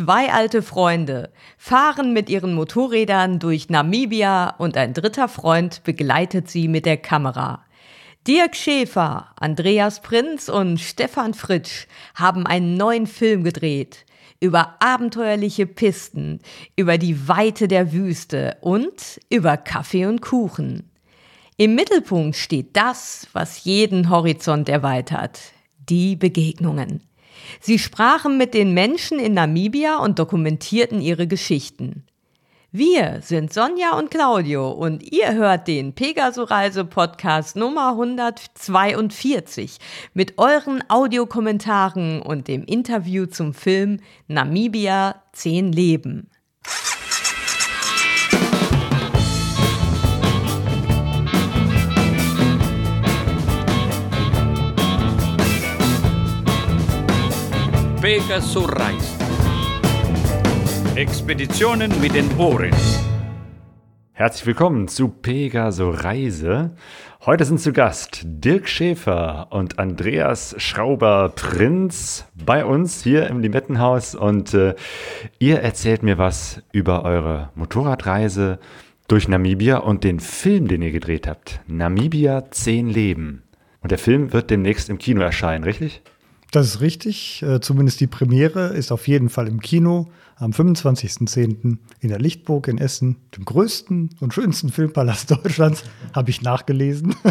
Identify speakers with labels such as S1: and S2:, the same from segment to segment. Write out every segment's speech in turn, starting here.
S1: Zwei alte Freunde fahren mit ihren Motorrädern durch Namibia und ein dritter Freund begleitet sie mit der Kamera. Dirk Schäfer, Andreas Prinz und Stefan Fritsch haben einen neuen Film gedreht über abenteuerliche Pisten, über die Weite der Wüste und über Kaffee und Kuchen. Im Mittelpunkt steht das, was jeden Horizont erweitert, die Begegnungen. Sie sprachen mit den Menschen in Namibia und dokumentierten ihre Geschichten. Wir sind Sonja und Claudio und ihr hört den Pegaso-Reise Podcast Nummer 142 mit euren Audiokommentaren und dem Interview zum Film Namibia 10 Leben.
S2: Pegaso Reise. Expeditionen mit den Ohren.
S3: Herzlich willkommen zu Pegaso Reise. Heute sind zu Gast Dirk Schäfer und Andreas Schrauber-Prinz bei uns hier im Limettenhaus und äh, ihr erzählt mir was über eure Motorradreise durch Namibia und den Film, den ihr gedreht habt. Namibia 10 Leben. Und der Film wird demnächst im Kino erscheinen, richtig?
S4: Das ist richtig. Äh, zumindest die Premiere ist auf jeden Fall im Kino am 25.10. in der Lichtburg in Essen, dem größten und schönsten Filmpalast Deutschlands, habe ich nachgelesen.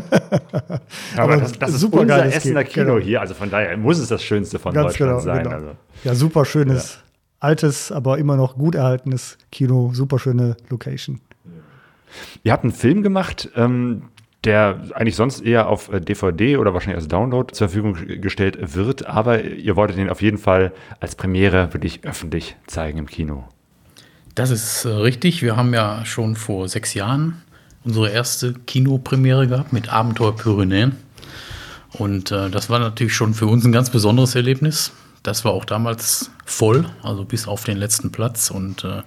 S3: Aber, Aber das, das ist super unser Essener Kino genau. hier, also von daher muss es das Schönste von Ganz Deutschland genau, sein. Genau. Also.
S4: Ja, super schönes, ja. altes, aber immer noch gut erhaltenes Kino, super schöne Location.
S3: Ihr habt einen Film gemacht, ähm, der eigentlich sonst eher auf DVD äh, oder wahrscheinlich als Download zur Verfügung gestellt wird. Aber ihr wolltet ihn auf jeden Fall als Premiere wirklich öffentlich zeigen im Kino.
S5: Das ist äh, richtig. Wir haben ja schon vor sechs Jahren unsere erste Kinopremiere gehabt mit Abenteuer Pyrenäen. Und äh, das war natürlich schon für uns ein ganz besonderes Erlebnis. Das war auch damals voll, also bis auf den letzten Platz. Und äh,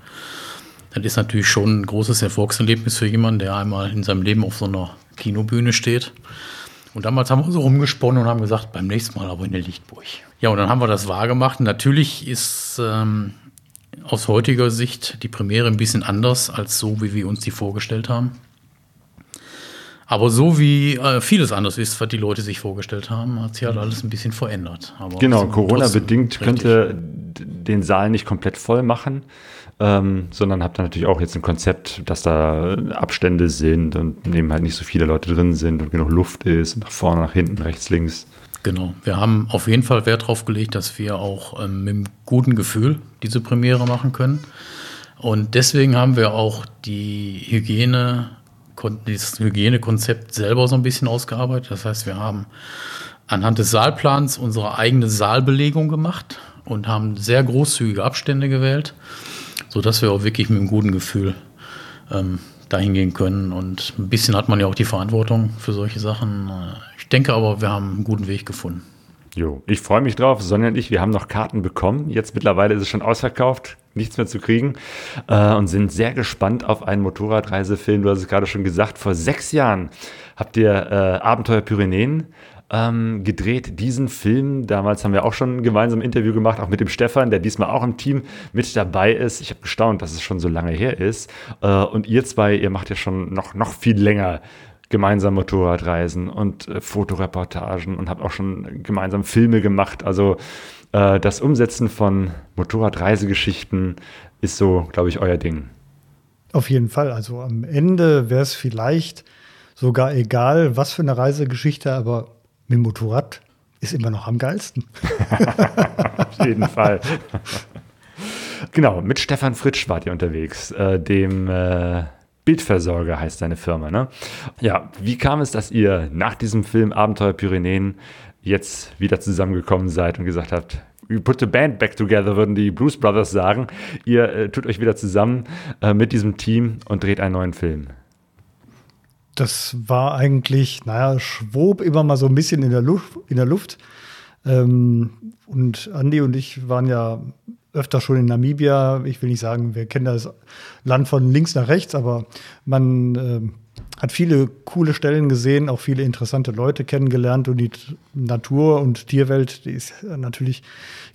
S5: das ist natürlich schon ein großes Erfolgserlebnis für jemanden, der einmal in seinem Leben auf so einer Kinobühne steht. Und damals haben wir so rumgesponnen und haben gesagt, beim nächsten Mal aber in der Lichtburg. Ja, und dann haben wir das wahrgemacht. Natürlich ist ähm, aus heutiger Sicht die Premiere ein bisschen anders als so, wie wir uns die vorgestellt haben. Aber so wie äh, vieles anders ist, was die Leute sich vorgestellt haben, hat sich halt alles ein bisschen verändert. Aber
S3: genau, Corona-bedingt könnte den Saal nicht komplett voll machen ähm, sondern habe dann natürlich auch jetzt ein Konzept, dass da Abstände sind und neben halt nicht so viele Leute drin sind und genug Luft ist, nach vorne, nach hinten, rechts, links.
S5: Genau, wir haben auf jeden Fall Wert darauf gelegt, dass wir auch ähm, mit einem guten Gefühl diese Premiere machen können. Und deswegen haben wir auch die Hygiene, das Hygienekonzept selber so ein bisschen ausgearbeitet. Das heißt, wir haben anhand des Saalplans unsere eigene Saalbelegung gemacht und haben sehr großzügige Abstände gewählt sodass wir auch wirklich mit einem guten Gefühl ähm, dahin gehen können. Und ein bisschen hat man ja auch die Verantwortung für solche Sachen. Ich denke aber, wir haben einen guten Weg gefunden.
S3: Jo, ich freue mich drauf. Sonja und ich, wir haben noch Karten bekommen. Jetzt mittlerweile ist es schon ausverkauft, nichts mehr zu kriegen. Äh, und sind sehr gespannt auf einen Motorradreisefilm. Du hast es gerade schon gesagt, vor sechs Jahren habt ihr äh, Abenteuer Pyrenäen ähm, gedreht, diesen Film. Damals haben wir auch schon gemeinsam ein Interview gemacht, auch mit dem Stefan, der diesmal auch im Team mit dabei ist. Ich habe gestaunt, dass es schon so lange her ist. Äh, und ihr zwei, ihr macht ja schon noch, noch viel länger gemeinsam Motorradreisen und äh, Fotoreportagen und habt auch schon gemeinsam Filme gemacht. Also äh, das Umsetzen von Motorradreisegeschichten ist so, glaube ich, euer Ding.
S4: Auf jeden Fall. Also am Ende wäre es vielleicht sogar egal, was für eine Reisegeschichte, aber mit dem Motorrad ist immer noch am geilsten.
S3: Auf jeden Fall. genau, mit Stefan Fritsch wart ihr unterwegs, äh, dem äh, Bildversorger heißt seine Firma. Ne? Ja, wie kam es, dass ihr nach diesem Film Abenteuer Pyrenäen jetzt wieder zusammengekommen seid und gesagt habt, we put the band back together, würden die Blues Brothers sagen. Ihr äh, tut euch wieder zusammen äh, mit diesem Team und dreht einen neuen Film
S4: das war eigentlich, naja, schwob immer mal so ein bisschen in der Luft. In der Luft. Ähm, und Andi und ich waren ja öfter schon in Namibia. Ich will nicht sagen, wir kennen das Land von links nach rechts, aber man äh, hat viele coole Stellen gesehen, auch viele interessante Leute kennengelernt und die Natur und Tierwelt, die ist natürlich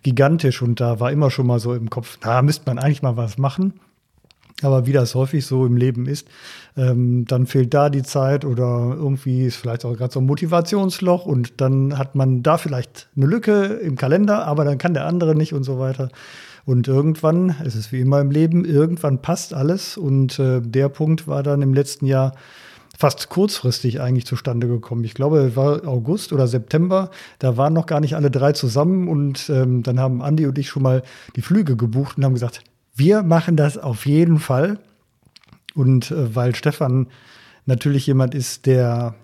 S4: gigantisch und da war immer schon mal so im Kopf, da müsste man eigentlich mal was machen. Aber wie das häufig so im Leben ist, ähm, dann fehlt da die Zeit oder irgendwie ist vielleicht auch gerade so ein Motivationsloch und dann hat man da vielleicht eine Lücke im Kalender, aber dann kann der andere nicht und so weiter. Und irgendwann, es ist wie immer im Leben, irgendwann passt alles und äh, der Punkt war dann im letzten Jahr fast kurzfristig eigentlich zustande gekommen. Ich glaube, es war August oder September. Da waren noch gar nicht alle drei zusammen und ähm, dann haben Andi und ich schon mal die Flüge gebucht und haben gesagt, wir machen das auf jeden Fall. Und äh, weil Stefan natürlich jemand ist, der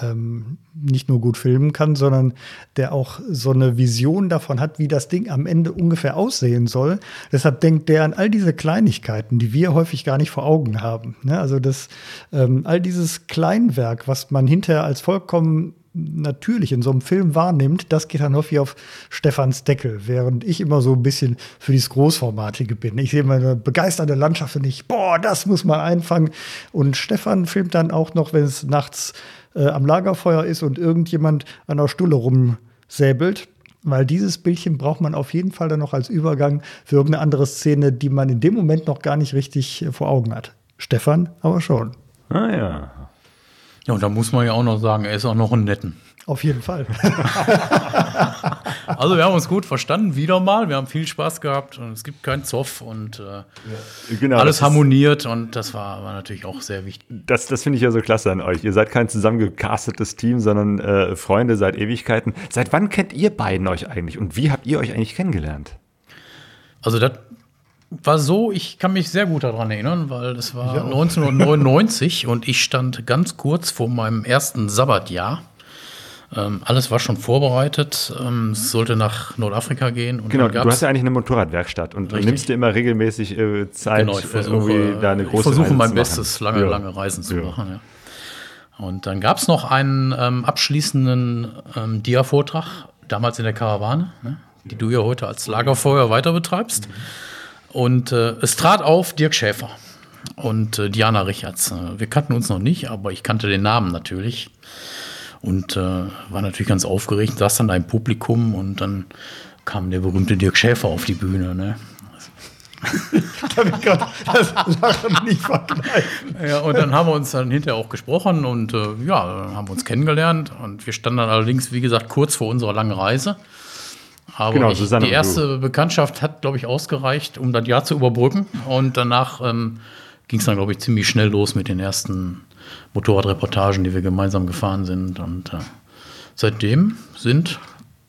S4: ähm, nicht nur gut filmen kann, sondern der auch so eine Vision davon hat, wie das Ding am Ende ungefähr aussehen soll. Deshalb denkt der an all diese Kleinigkeiten, die wir häufig gar nicht vor Augen haben. Ne? Also das, ähm, all dieses Kleinwerk, was man hinterher als vollkommen natürlich in so einem Film wahrnimmt, das geht dann häufig auf Stefans Deckel, während ich immer so ein bisschen für dieses Großformatige bin. Ich sehe immer eine begeisternde Landschaft und ich, boah, das muss man einfangen. Und Stefan filmt dann auch noch, wenn es nachts äh, am Lagerfeuer ist und irgendjemand an der Stulle rumsäbelt. Weil dieses Bildchen braucht man auf jeden Fall dann noch als Übergang für irgendeine andere Szene, die man in dem Moment noch gar nicht richtig äh, vor Augen hat. Stefan aber schon.
S3: Ah ja.
S5: Ja, und da muss man ja auch noch sagen, er ist auch noch ein Netten.
S4: Auf jeden Fall.
S5: Also wir haben uns gut verstanden, wieder mal. Wir haben viel Spaß gehabt und es gibt keinen Zoff und äh,
S3: Genau,
S5: alles harmoniert und das war, war natürlich auch sehr wichtig.
S3: Das, das finde ich ja so klasse an euch. Ihr seid kein zusammengecastetes Team, sondern äh, Freunde seit Ewigkeiten. Seit wann kennt ihr beiden euch eigentlich und wie habt ihr euch eigentlich kennengelernt?
S5: Also das war so, ich kann mich sehr gut daran erinnern, weil das war 1999 und ich stand ganz kurz vor meinem ersten Sabbatjahr. Ähm, alles war schon vorbereitet. Ähm, es sollte nach Nordafrika gehen.
S3: Genau, du hast ja eigentlich eine Motorradwerkstatt und
S5: Richtig.
S3: nimmst dir immer regelmäßig äh, Zeit,
S5: Genau, ich
S3: äh,
S5: versuche,
S3: irgendwie da eine große
S5: ich versuche
S3: Reise
S5: mein Bestes, lange,
S3: Ja.
S5: lange Reisen zu
S3: Ja.
S5: machen. Ja. Und dann gab es noch einen ähm, abschließenden ähm, Dia-Vortrag, damals in der Karawane, ne, die du ja heute als Lagerfeuer weiter betreibst. Und äh, es trat auf Dirk Schäfer und äh, Diana Richards. Äh, Wir kannten uns noch nicht, aber ich kannte den Namen natürlich. Und äh, war natürlich ganz aufgeregt, saß dann da im Publikum und dann kam der berühmte Dirk Schäfer auf die Bühne. Ne?
S4: Kann ich grad das Lachen nicht verkneifen.
S5: Ja, und dann haben wir uns dann hinterher auch gesprochen und äh, ja, dann haben wir uns kennengelernt und wir standen dann allerdings, wie gesagt, kurz vor unserer langen Reise. Aber
S3: Genau,
S5: ich, die erste Bekanntschaft hat, glaube ich, ausgereicht, um das Jahr zu überbrücken. Und danach ähm, ging es dann, glaube ich, ziemlich schnell los mit den ersten Motorradreportagen, die wir gemeinsam gefahren sind. Und äh, seitdem sind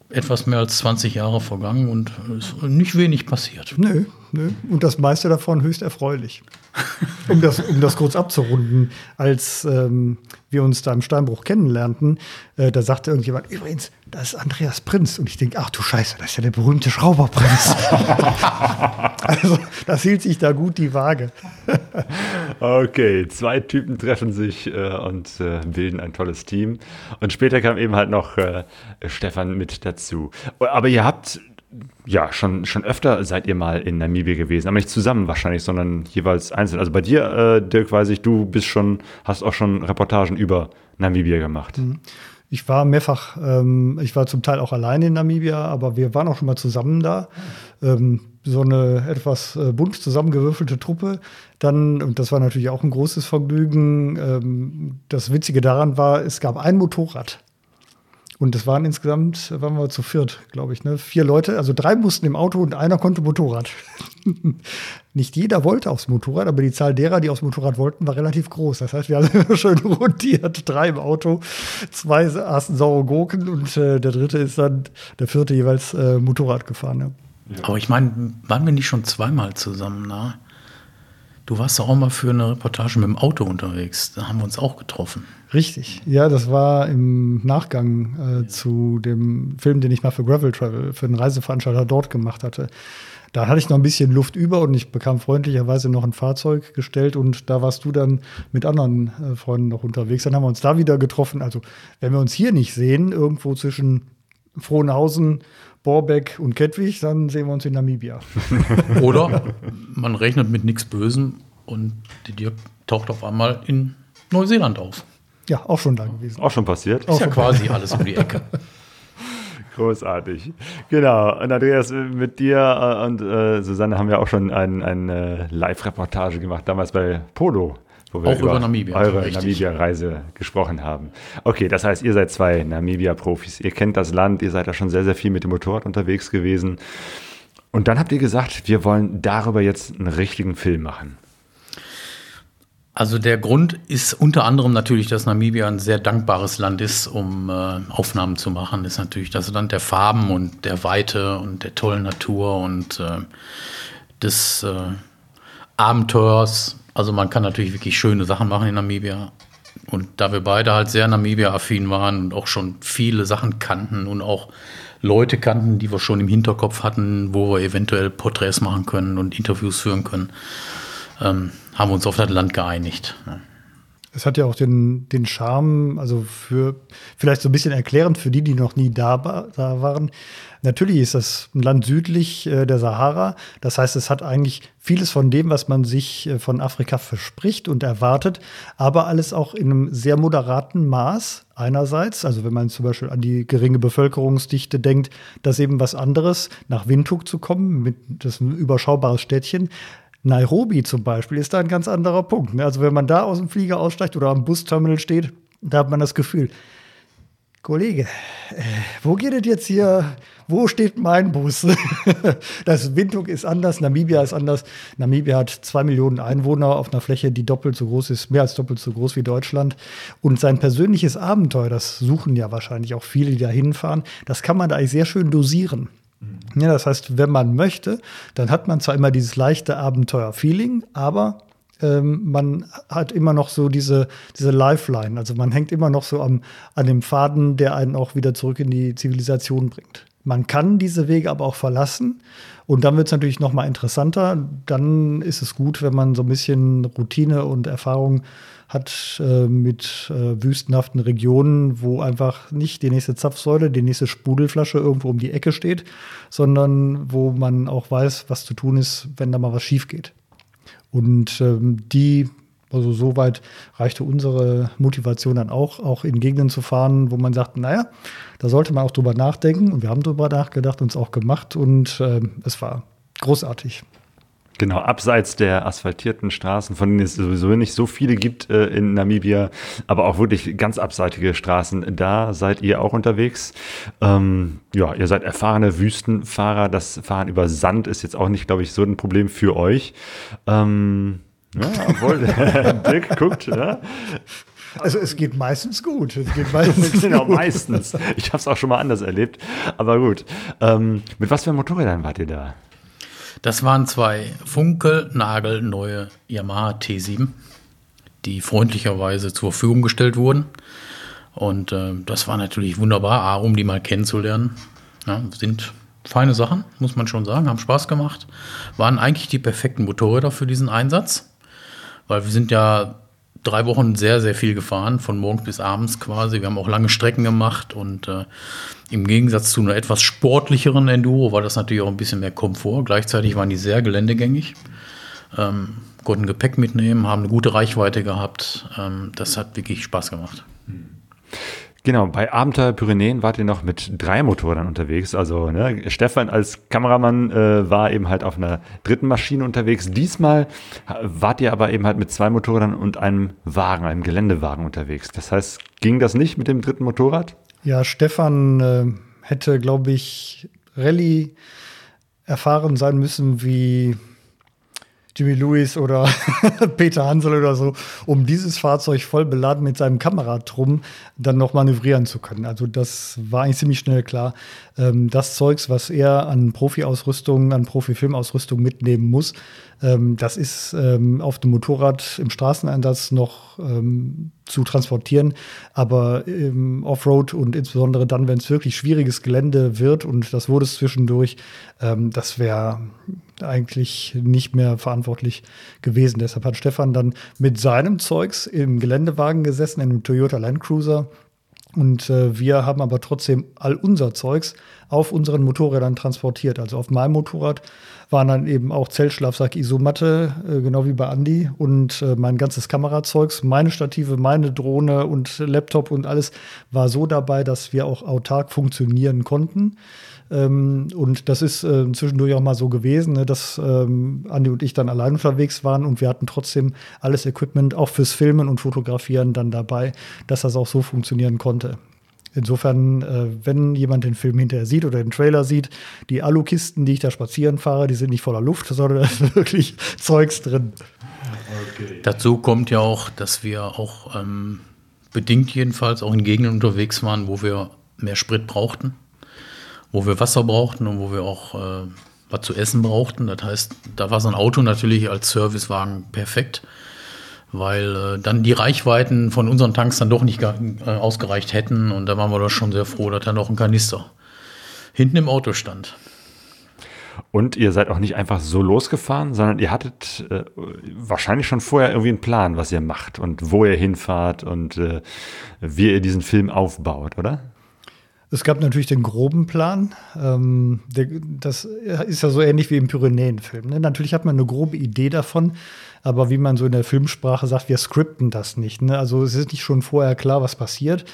S5: etwas mehr als 20 Jahre vergangen und ist nicht wenig passiert.
S4: Nö, nö. Und das meiste davon höchst erfreulich. Um das, um das kurz abzurunden, als ähm, wir uns da im Steinbruch kennenlernten, äh, da sagte irgendjemand, übrigens, das ist Andreas Prinz. Und ich denke, ach du Scheiße, das ist ja der berühmte Schrauberprinz. also, das hielt sich da gut die Waage.
S3: Okay, zwei Typen treffen sich äh, und äh, bilden ein tolles Team. Und später kam eben halt noch äh, Stefan mit dazu. Aber ihr habt ja schon, schon öfter seid ihr mal in Namibia gewesen, aber nicht zusammen wahrscheinlich, sondern jeweils einzeln. Also bei dir, äh, Dirk, weiß ich, du bist schon, hast auch schon Reportagen über Namibia gemacht.
S4: Ich war mehrfach, ähm, ich war zum Teil auch alleine in Namibia, aber wir waren auch schon mal zusammen da. Ähm, so eine etwas äh, bunt zusammengewürfelte Truppe. Dann, und das war natürlich auch ein großes Vergnügen, ähm, das Witzige daran war, es gab ein Motorrad. Und es waren insgesamt, waren wir zu viert, glaube ich, ne? Vier Leute, also drei mussten im Auto und einer konnte Motorrad. Nicht jeder wollte aufs Motorrad, aber die Zahl derer, die aufs Motorrad wollten, war relativ groß. Das heißt, wir haben schön rotiert, drei im Auto, zwei aßen saure Gurken und äh, der dritte ist dann, der vierte jeweils äh, Motorrad gefahren. Ne?
S5: Aber ich meine, waren wir nicht schon zweimal zusammen da? Du warst auch mal für eine Reportage mit dem Auto unterwegs. Da haben wir uns auch getroffen.
S4: Richtig. Ja, das war im Nachgang äh, zu dem Film, den ich mal für Gravel Travel, für einen Reiseveranstalter dort gemacht hatte. Da hatte ich noch ein bisschen Luft über und ich bekam freundlicherweise noch ein Fahrzeug gestellt und da warst du dann mit anderen äh, Freunden noch unterwegs. Dann haben wir uns da wieder getroffen. Also, wenn wir uns hier nicht sehen, irgendwo zwischen Frohnhausen, Borbeck und Kettwig, dann sehen wir uns in Namibia.
S5: Oder man rechnet mit nichts Bösem und die Dirk taucht auf einmal in Neuseeland auf.
S4: Ja, auch schon da gewesen.
S3: Auch schon passiert.
S5: Ist ja quasi alles um die Ecke.
S3: Großartig. Genau. Und Andreas, mit dir äh, und äh, Susanne haben wir auch schon eine ein, äh, Live-Reportage gemacht, damals bei Polo. Wo wir
S5: Auch über Namibia,
S3: eure. Namibia-Reise gesprochen haben. Okay, das heißt, ihr seid zwei Namibia-Profis. Ihr kennt das Land, ihr seid da schon sehr, sehr viel mit dem Motorrad unterwegs gewesen. Und dann habt ihr gesagt, wir wollen darüber jetzt einen richtigen Film machen.
S5: Also der Grund ist unter anderem natürlich, dass Namibia ein sehr dankbares Land ist, um äh, Aufnahmen zu machen. Ist natürlich das Land der Farben und der Weite und der tollen Natur und äh, des äh, Abenteuers. Also man kann natürlich wirklich schöne Sachen machen in Namibia. Und da wir beide halt sehr Namibia-affin waren und auch schon viele Sachen kannten und auch Leute kannten, die wir schon im Hinterkopf hatten, wo wir eventuell Porträts machen können und Interviews führen können, ähm, haben wir uns auf das Land geeinigt. ne?
S4: Es hat ja auch den, den Charme, also für vielleicht so ein bisschen erklärend für die, die noch nie da, da waren. Natürlich ist das ein Land südlich äh, der Sahara. Das heißt, es hat eigentlich vieles von dem, was man sich äh, von Afrika verspricht und erwartet, aber alles auch in einem sehr moderaten Maß. Einerseits, also wenn man zum Beispiel an die geringe Bevölkerungsdichte denkt, dass eben was anderes, nach Windhoek zu kommen, mit, das ist ein überschaubares Städtchen, Nairobi zum Beispiel ist da ein ganz anderer Punkt. ne? Also wenn man da aus dem Flieger aussteigt oder am Busterminal steht, da hat man das Gefühl, Kollege, äh, wo geht es jetzt hier? Wo steht mein Bus? das Windhoek ist anders, Namibia ist anders. Namibia hat zwei Millionen Einwohner auf einer Fläche, die doppelt so groß ist, mehr als doppelt so groß wie Deutschland. Und sein persönliches Abenteuer, das suchen ja wahrscheinlich auch viele, die da hinfahren, das kann man da eigentlich sehr schön dosieren. Ja, das heißt, wenn man möchte, dann hat man zwar immer dieses leichte Abenteuer-Feeling, aber ähm, man hat immer noch so diese, diese Lifeline. Also man hängt immer noch so am, an dem Faden, der einen auch wieder zurück in die Zivilisation bringt. Man kann diese Wege aber auch verlassen. Und dann wird es natürlich noch mal interessanter. Dann ist es gut, wenn man so ein bisschen Routine und Erfahrung hat äh, mit äh, wüstenhaften Regionen, wo einfach nicht die nächste Zapfsäule, die nächste Sprudelflasche irgendwo um die Ecke steht, sondern wo man auch weiß, was zu tun ist, wenn da mal was schief geht. Und ähm, die, also soweit reichte unsere Motivation dann auch, auch in Gegenden zu fahren, wo man sagt, naja, da sollte man auch drüber nachdenken. Und wir haben drüber nachgedacht, uns auch gemacht und ähm, es war großartig.
S3: Genau, abseits der asphaltierten Straßen, von denen es sowieso nicht so viele gibt äh, in Namibia, aber auch wirklich ganz abseitige Straßen, da seid ihr auch unterwegs. Ähm, ja, ihr seid erfahrene Wüstenfahrer. Das Fahren über Sand ist jetzt auch nicht, glaube ich, so ein Problem für euch. Ähm, ja, obwohl, Dirk guckt, ja.
S4: Also es geht meistens gut. Es geht meistens
S3: genau,
S4: gut.
S3: meistens. Ich habe es auch schon mal anders erlebt, aber gut. Ähm, mit was für Motorrädern wart ihr da?
S5: Das waren zwei funkelnagelneue Yamaha T7, die freundlicherweise zur Verfügung gestellt wurden. Und äh, das war natürlich wunderbar, A, um die mal kennenzulernen. Ja, sind feine Sachen, muss man schon sagen, haben Spaß gemacht. Waren eigentlich die perfekten Motorräder für diesen Einsatz, weil wir sind ja drei Wochen sehr, sehr viel gefahren, von morgens bis abends quasi. Wir haben auch lange Strecken gemacht und äh, im Gegensatz zu einer etwas sportlicheren Enduro war das natürlich auch ein bisschen mehr Komfort. Gleichzeitig waren die sehr geländegängig, ähm, konnten Gepäck mitnehmen, haben eine gute Reichweite gehabt. Ähm, das hat wirklich Spaß gemacht.
S3: Genau, bei Abenteuer Pyrenäen wart ihr noch mit drei Motorrädern unterwegs. Also ne, Stefan als Kameramann äh, war eben halt auf einer dritten Maschine unterwegs. Diesmal wart ihr aber eben halt mit zwei Motorrädern und einem Wagen, einem Geländewagen unterwegs. Das heißt, ging das nicht mit dem dritten Motorrad?
S4: Ja, Stefan äh, hätte, glaube ich, Rallye erfahren sein müssen wie Jimmy Lewis oder Peter Hansel oder so, um dieses Fahrzeug voll beladen mit seinem Kameratrum dann noch manövrieren zu können. Also das war eigentlich ziemlich schnell klar. Ähm, das Zeugs, was er an Profi-Ausrüstung, an Profi-Filmausrüstung mitnehmen muss, das ist ähm, auf dem Motorrad im Straßeneinsatz noch ähm, zu transportieren. Aber im Offroad und insbesondere dann, wenn es wirklich schwieriges Gelände wird, und das wurde es zwischendurch, ähm, das wäre eigentlich nicht mehr verantwortlich gewesen. Deshalb hat Stefan dann mit seinem Zeugs im Geländewagen gesessen, in einem Toyota Land Cruiser. Und äh, wir haben aber trotzdem all unser Zeugs auf unseren Motorrädern transportiert. Also auf meinem Motorrad waren dann eben auch Zeltschlafsack, Isomatte, äh, genau wie bei Andy und äh, mein ganzes Kamerazeugs, meine Stative, meine Drohne und Laptop und alles war so dabei, dass wir auch autark funktionieren konnten. Ähm, und das ist äh, zwischendurch auch mal so gewesen, ne, dass ähm, Andi und ich dann allein unterwegs waren und wir hatten trotzdem alles Equipment auch fürs Filmen und Fotografieren dann dabei, dass das auch so funktionieren konnte. Insofern, äh, wenn jemand den Film hinterher sieht oder den Trailer sieht, die Alukisten, die ich da spazieren fahre, die sind nicht voller Luft, sondern da ist wirklich Zeugs drin.
S5: Okay. Dazu kommt ja auch, dass wir auch ähm, bedingt jedenfalls auch in Gegenden unterwegs waren, wo wir mehr Sprit brauchten wo wir Wasser brauchten und wo wir auch äh, was zu essen brauchten. Das heißt, da war so ein Auto natürlich als Servicewagen perfekt, weil äh, dann die Reichweiten von unseren Tanks dann doch nicht äh, ausgereicht hätten. Und da waren wir doch schon sehr froh, dass da noch ein Kanister hinten im Auto stand.
S3: Und ihr seid auch nicht einfach so losgefahren, sondern ihr hattet äh, wahrscheinlich schon vorher irgendwie einen Plan, was ihr macht und wo ihr hinfahrt und äh, wie ihr diesen Film aufbaut, oder?
S4: Es gab natürlich den groben Plan. Ähm, der, das ist ja so ähnlich wie im Pyrenäenfilm. Ne? Natürlich hat man eine grobe Idee davon, aber wie man so in der Filmsprache sagt, wir skripten das nicht. Ne? Also es ist nicht schon vorher klar, was passiert.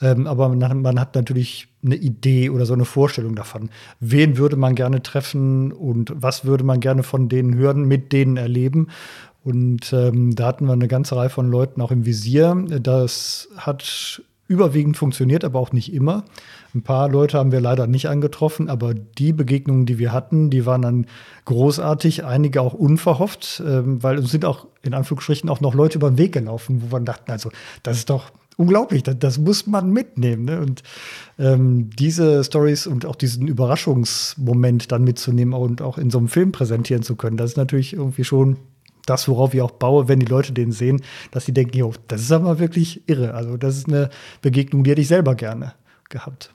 S4: Ähm, aber man, man, hat natürlich eine Idee oder so eine Vorstellung davon. Wen würde man gerne treffen und was würde man gerne von denen hören, mit denen erleben? Und ähm, da hatten wir eine ganze Reihe von Leuten auch im Visier. Das hat überwiegend funktioniert, aber auch nicht immer. Ein paar Leute haben wir leider nicht angetroffen, aber die Begegnungen, die wir hatten, die waren dann großartig, einige auch unverhofft, ähm, weil uns sind auch in Anführungsstrichen auch noch Leute über den Weg gelaufen, wo wir dachten, also das ist doch unglaublich, das, das muss man mitnehmen. Ne? Und ähm, diese Stories und auch diesen Überraschungsmoment dann mitzunehmen und auch in so einem Film präsentieren zu können, das ist natürlich irgendwie schon das, worauf ich auch baue, wenn die Leute den sehen, dass sie denken, jo, das ist aber wirklich irre. Also das ist eine Begegnung, die hätte ich selber gerne gehabt.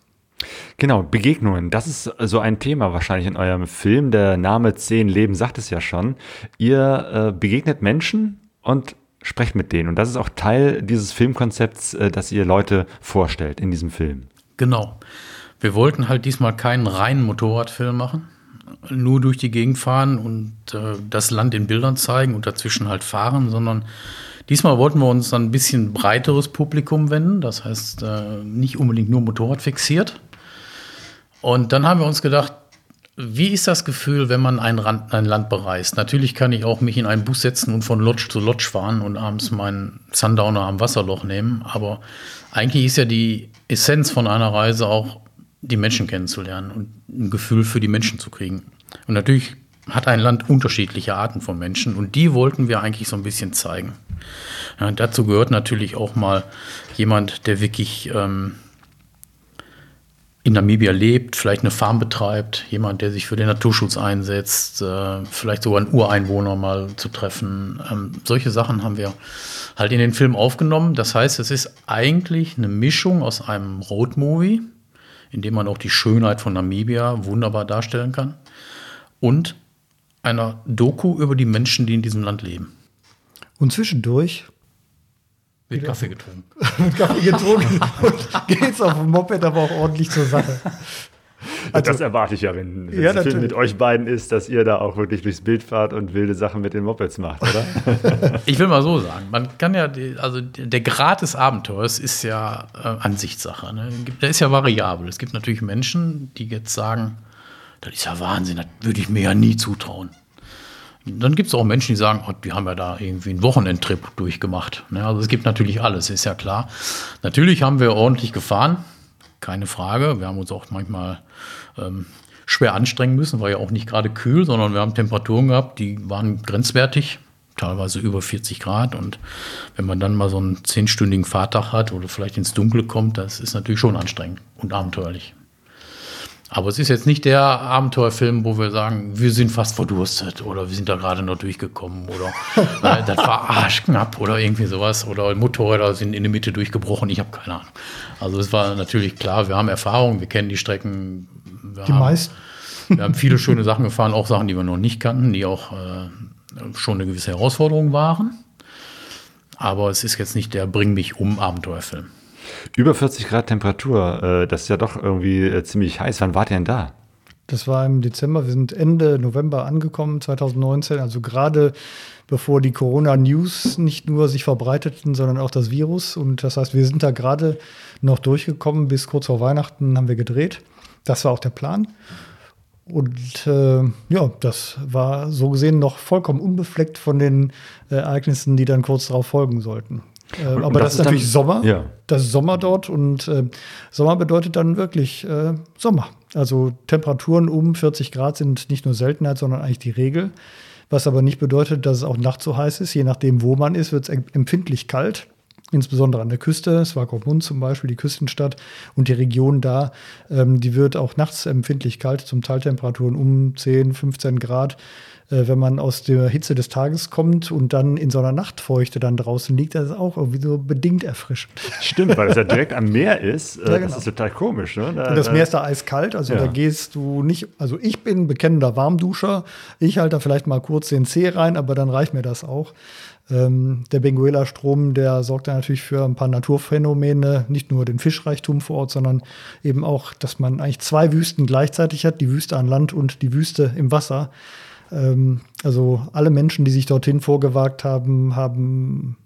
S3: Genau, Begegnungen. Das ist so ein Thema wahrscheinlich in eurem Film. Der Name Zehn Leben sagt es ja schon. Ihr äh, begegnet Menschen und sprecht mit denen. Und das ist auch Teil dieses Filmkonzepts, äh, dass ihr Leute vorstellt in diesem Film.
S5: Genau. Wir wollten halt diesmal keinen reinen Motorradfilm machen, nur durch die Gegend fahren und äh, das Land in Bildern zeigen und dazwischen halt fahren, sondern diesmal wollten wir uns ein bisschen breiteres Publikum wenden. Das heißt, äh, nicht unbedingt nur Motorrad fixiert. Und dann haben wir uns gedacht, wie ist das Gefühl, wenn man ein, Rand, ein, Land bereist? Natürlich kann ich auch mich in einen Bus setzen und von Lodge zu Lodge fahren und abends meinen Sundowner am Wasserloch nehmen. Aber eigentlich ist ja die Essenz von einer Reise auch die Menschen kennenzulernen und ein Gefühl für die Menschen zu kriegen. Und natürlich hat ein Land unterschiedliche Arten von Menschen und die wollten wir eigentlich so ein bisschen zeigen. Ja, dazu gehört natürlich auch mal jemand, der wirklich ähm, in Namibia lebt, vielleicht eine Farm betreibt, jemand, der sich für den Naturschutz einsetzt, äh, vielleicht sogar einen Ureinwohner mal zu treffen. Ähm, solche Sachen haben wir halt in den Film aufgenommen. Das heißt, es ist eigentlich eine Mischung aus einem Roadmovie, in dem man auch die Schönheit von Namibia wunderbar darstellen kann. Und einer Doku über die Menschen, die in diesem Land leben.
S4: Und zwischendurch
S5: wird Kaffee getrunken.
S4: wird Kaffee getrunken und geht's auf dem Moped aber auch ordentlich zur Sache.
S3: Also, das erwarte ich ja, wenn, wenn
S4: ja,
S3: es Film mit euch beiden ist, dass ihr da auch wirklich durchs Bild fahrt und wilde Sachen mit den Mopeds macht, oder?
S5: ich will mal so sagen, man kann ja, die, also der Grad des Abenteuers ist ja äh, Ansichtssache. Ne? Der ist ja variabel. Es gibt natürlich Menschen, die jetzt sagen, das ist ja Wahnsinn, das würde ich mir ja nie zutrauen. Dann gibt es auch Menschen, die sagen, oh, die haben ja da irgendwie einen Wochenendtrip durchgemacht. Ne? Also es gibt natürlich alles, ist ja klar. Natürlich haben wir ordentlich gefahren, keine Frage. Wir haben uns auch manchmal ähm, schwer anstrengen müssen, war ja auch nicht gerade kühl, sondern wir haben Temperaturen gehabt, die waren grenzwertig, teilweise über 40 Grad. Und wenn man dann mal so einen zehnstündigen Fahrtag hat oder vielleicht ins Dunkle kommt, das ist natürlich schon anstrengend und abenteuerlich. Aber es ist jetzt nicht der Abenteuerfilm, wo wir sagen, wir sind fast verdurstet oder wir sind da gerade noch durchgekommen oder äh, das war arschknapp oder irgendwie sowas oder Motorräder sind in der Mitte durchgebrochen, ich habe keine Ahnung. Also es war natürlich klar, wir haben Erfahrung, wir kennen die Strecken.
S4: die haben, meisten.
S5: Wir haben viele schöne Sachen gefahren, auch Sachen, die wir noch nicht kannten, die auch äh, schon eine gewisse Herausforderung waren. Aber es ist jetzt nicht der Bring mich um Abenteuerfilm.
S3: Über 40 Grad Temperatur, äh, das ist ja doch irgendwie äh, ziemlich heiß. Wann wart ihr denn da?
S4: Das war im Dezember. Wir sind Ende November angekommen, 2019. Also gerade bevor die Corona-News nicht nur sich verbreiteten, sondern auch das Virus. Und das heißt, wir sind da gerade noch durchgekommen. Bis kurz vor Weihnachten haben wir gedreht. Das war auch der Plan. Und äh, ja, das war so gesehen noch vollkommen unbefleckt von den äh, Ereignissen, die dann kurz darauf folgen sollten. Äh,
S3: Und- und
S4: aber
S3: das
S4: das,
S3: ist
S4: natürlich
S3: dann-
S4: Sommer.
S3: Ja.
S4: Das ist Sommer dort und äh, Sommer bedeutet dann wirklich äh, Sommer. Also Temperaturen um 40 Grad sind nicht nur Seltenheit, sondern eigentlich die Regel. Was aber nicht bedeutet, dass es auch nachts so heiß ist. Je nachdem, wo man ist, wird es em- empfindlich kalt. Insbesondere an der Küste, Swakopmund zum Beispiel, die Küstenstadt und die Region da, ähm, die wird auch nachts empfindlich kalt, zum Teil Temperaturen um 10, 15 Grad. Äh, wenn man aus der Hitze des Tages kommt und dann in so einer Nachtfeuchte dann draußen liegt, das ist auch irgendwie so bedingt erfrischend.
S3: Stimmt, weil es ja direkt am Meer ist. Äh,
S4: Ja,
S3: Das
S4: genau.
S3: ist total komisch. Ne? Da,
S4: Und das
S3: da-
S4: Meer ist da eiskalt, also
S3: Ja.
S4: da gehst du nicht, also ich bin bekennender Warmduscher, ich halte da vielleicht mal kurz den Zeh rein, aber dann reicht mir das auch. Ähm, der Benguela-Strom, der sorgt dann natürlich für ein paar Naturphänomene, nicht nur den Fischreichtum vor Ort, sondern eben auch, dass man eigentlich zwei Wüsten gleichzeitig hat, die Wüste an Land und die Wüste im Wasser. Ähm, also alle Menschen, die sich dorthin vorgewagt haben, haben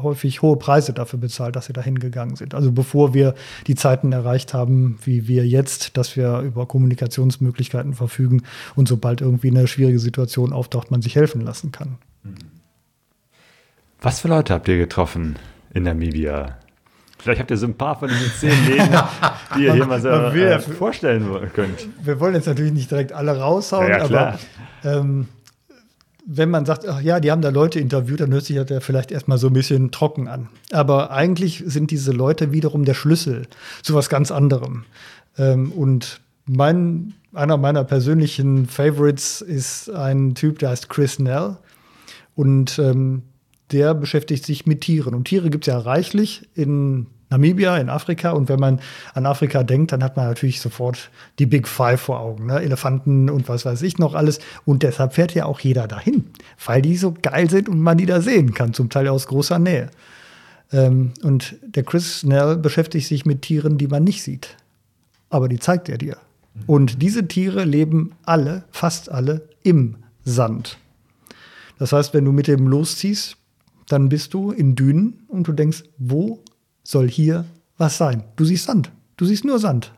S4: häufig hohe Preise dafür bezahlt, dass sie dahin gegangen sind. Also bevor wir die Zeiten erreicht haben, wie wir jetzt, dass wir über Kommunikationsmöglichkeiten verfügen und sobald irgendwie eine schwierige Situation auftaucht, man sich helfen lassen kann.
S3: Was für Leute habt ihr getroffen in Namibia? Vielleicht habt ihr so ein paar von diesen zehn Läden, die ihr hier mal so äh, vorstellen könnt.
S4: Wir wollen jetzt natürlich nicht direkt alle raushauen,
S3: Ja,
S4: aber ähm, wenn man sagt, ach ja, die haben da Leute interviewt, dann hört sich das ja vielleicht erstmal so ein bisschen trocken an. Aber eigentlich sind diese Leute wiederum der Schlüssel zu was ganz anderem. Ähm, und mein, einer meiner persönlichen Favorites ist ein Typ, der heißt Chris Nell. Und ähm, der beschäftigt sich mit Tieren. Und Tiere gibt es ja reichlich in Namibia, in Afrika. Und wenn man an Afrika denkt, dann hat man natürlich sofort die Big Five vor Augen. Ne? Elefanten und was weiß ich noch alles. Und deshalb fährt ja auch jeder dahin, weil die so geil sind und man die da sehen kann, zum Teil aus großer Nähe. Ähm, und der Chris Snell beschäftigt sich mit Tieren, die man nicht sieht. Aber die zeigt er dir. Und diese Tiere leben alle, fast alle, im Sand. Das heißt, wenn du mit dem losziehst, dann bist du in Dünen und du denkst, wo soll hier was sein? Du siehst Sand. Du siehst nur Sand.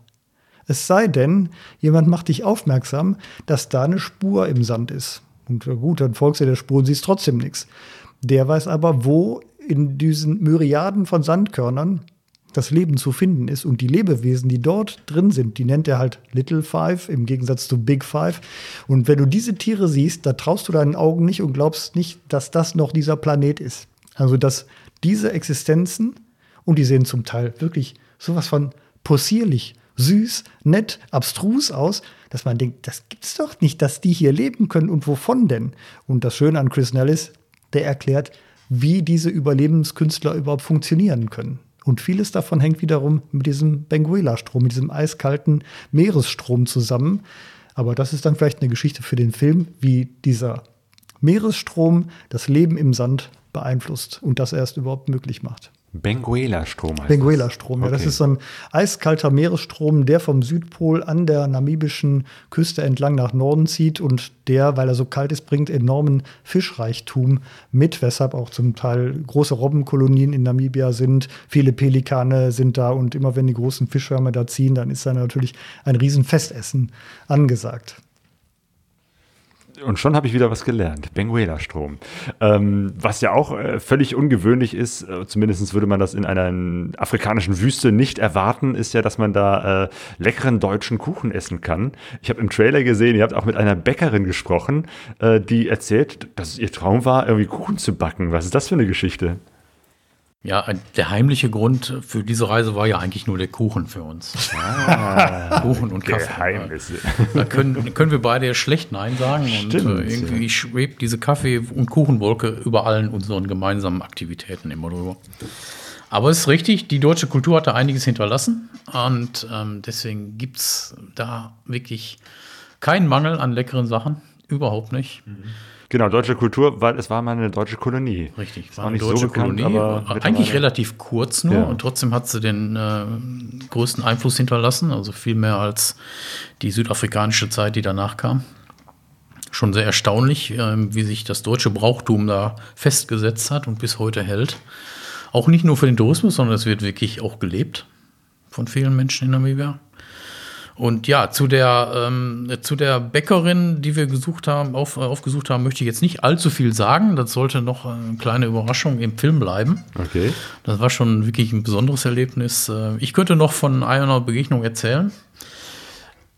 S4: Es sei denn, jemand macht dich aufmerksam, dass da eine Spur im Sand ist. Und gut, dann folgst du der Spur und siehst trotzdem nichts. Der weiß aber, wo in diesen Myriaden von Sandkörnern das Leben zu finden ist. Und die Lebewesen, die dort drin sind, die nennt er halt Little Five im Gegensatz zu Big Five. Und wenn du diese Tiere siehst, da traust du deinen Augen nicht und glaubst nicht, dass das noch dieser Planet ist. Also, dass diese Existenzen, und die sehen zum Teil wirklich sowas von possierlich, süß, nett, abstrus aus, dass man denkt, das gibt's doch nicht, dass die hier leben können und wovon denn? Und das Schöne an Chris Nellis, der erklärt, wie diese Überlebenskünstler überhaupt funktionieren können. Und vieles davon hängt wiederum mit diesem Benguela-Strom, mit diesem eiskalten Meeresstrom zusammen. Aber das ist dann vielleicht eine Geschichte für den Film, wie dieser Meeresstrom das Leben im Sand beeinflusst und das erst überhaupt möglich macht.
S3: Benguela-Strom heißt
S4: Benguela-Strom, ja. Das
S3: Okay.
S4: ist so ein eiskalter Meeresstrom, der vom Südpol an der namibischen Küste entlang nach Norden zieht und der, weil er so kalt ist, bringt enormen Fischreichtum mit, weshalb auch zum Teil große Robbenkolonien in Namibia sind. Viele Pelikane sind da und immer wenn die großen Fischschwärme da ziehen, dann ist da natürlich ein Riesenfestessen angesagt.
S3: Und schon habe ich wieder was gelernt. Benguela-Strom. Ähm, was ja auch äh, völlig ungewöhnlich ist, äh, zumindest würde man das in einer afrikanischen Wüste nicht erwarten, ist ja, dass man da äh, leckeren deutschen Kuchen essen kann. Ich habe im Trailer gesehen, ihr habt auch mit einer Bäckerin gesprochen, äh, die erzählt, dass es ihr Traum war, irgendwie Kuchen zu backen. Was ist das für eine Geschichte?
S5: Ja, der heimliche Grund für diese Reise war ja eigentlich nur der Kuchen für uns. Kuchen und Kaffee.
S3: Geheimnisse.
S5: Da können, können wir beide ja schlecht Nein sagen. Und
S3: Stimmt,
S5: äh, irgendwie schwebt diese Kaffee- und Kuchenwolke über allen unseren gemeinsamen Aktivitäten immer drüber. Aber es ist richtig, die deutsche Kultur hat da einiges hinterlassen. Und ähm, deswegen gibt es da wirklich keinen Mangel an leckeren Sachen. überhaupt nicht.
S3: Genau, deutsche Kultur, weil es war mal eine deutsche Kolonie.
S5: Richtig,
S3: Ist
S5: war eine
S3: nicht
S5: deutsche
S3: so bekannt,
S5: Kolonie,
S3: aber
S5: eigentlich relativ kurz nur
S3: Ja.
S5: und trotzdem hat sie den äh, größten Einfluss hinterlassen, also viel mehr als die südafrikanische Zeit, die danach kam. Schon sehr erstaunlich, ähm, wie sich das deutsche Brauchtum da festgesetzt hat und bis heute hält. Auch nicht nur für den Tourismus, sondern es wird wirklich auch gelebt von vielen Menschen in Namibia. Und ja, zu der, ähm, zu der Bäckerin, die wir gesucht haben, auf, äh, aufgesucht haben, möchte ich jetzt nicht allzu viel sagen. Das sollte noch eine kleine Überraschung im Film bleiben.
S3: Okay.
S5: Das war schon wirklich ein besonderes Erlebnis. Äh, Ich könnte noch von einer Begegnung erzählen.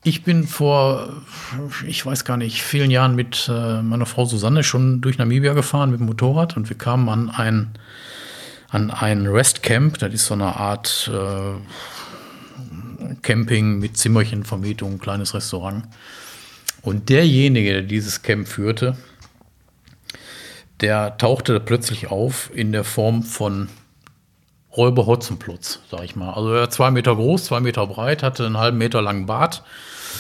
S5: Ich bin vor, ich weiß gar nicht, vielen Jahren mit äh, meiner Frau Susanne schon durch Namibia gefahren mit dem Motorrad und wir kamen an ein, an ein Restcamp. Das ist so eine Art äh, Camping mit Zimmerchenvermietung, kleines Restaurant. Und derjenige, der dieses Camp führte, der tauchte plötzlich auf in der Form von Räuber Hotzenplotz, sag ich mal. Also er war zwei Meter groß, zwei Meter breit, hatte einen halben Meter langen Bart.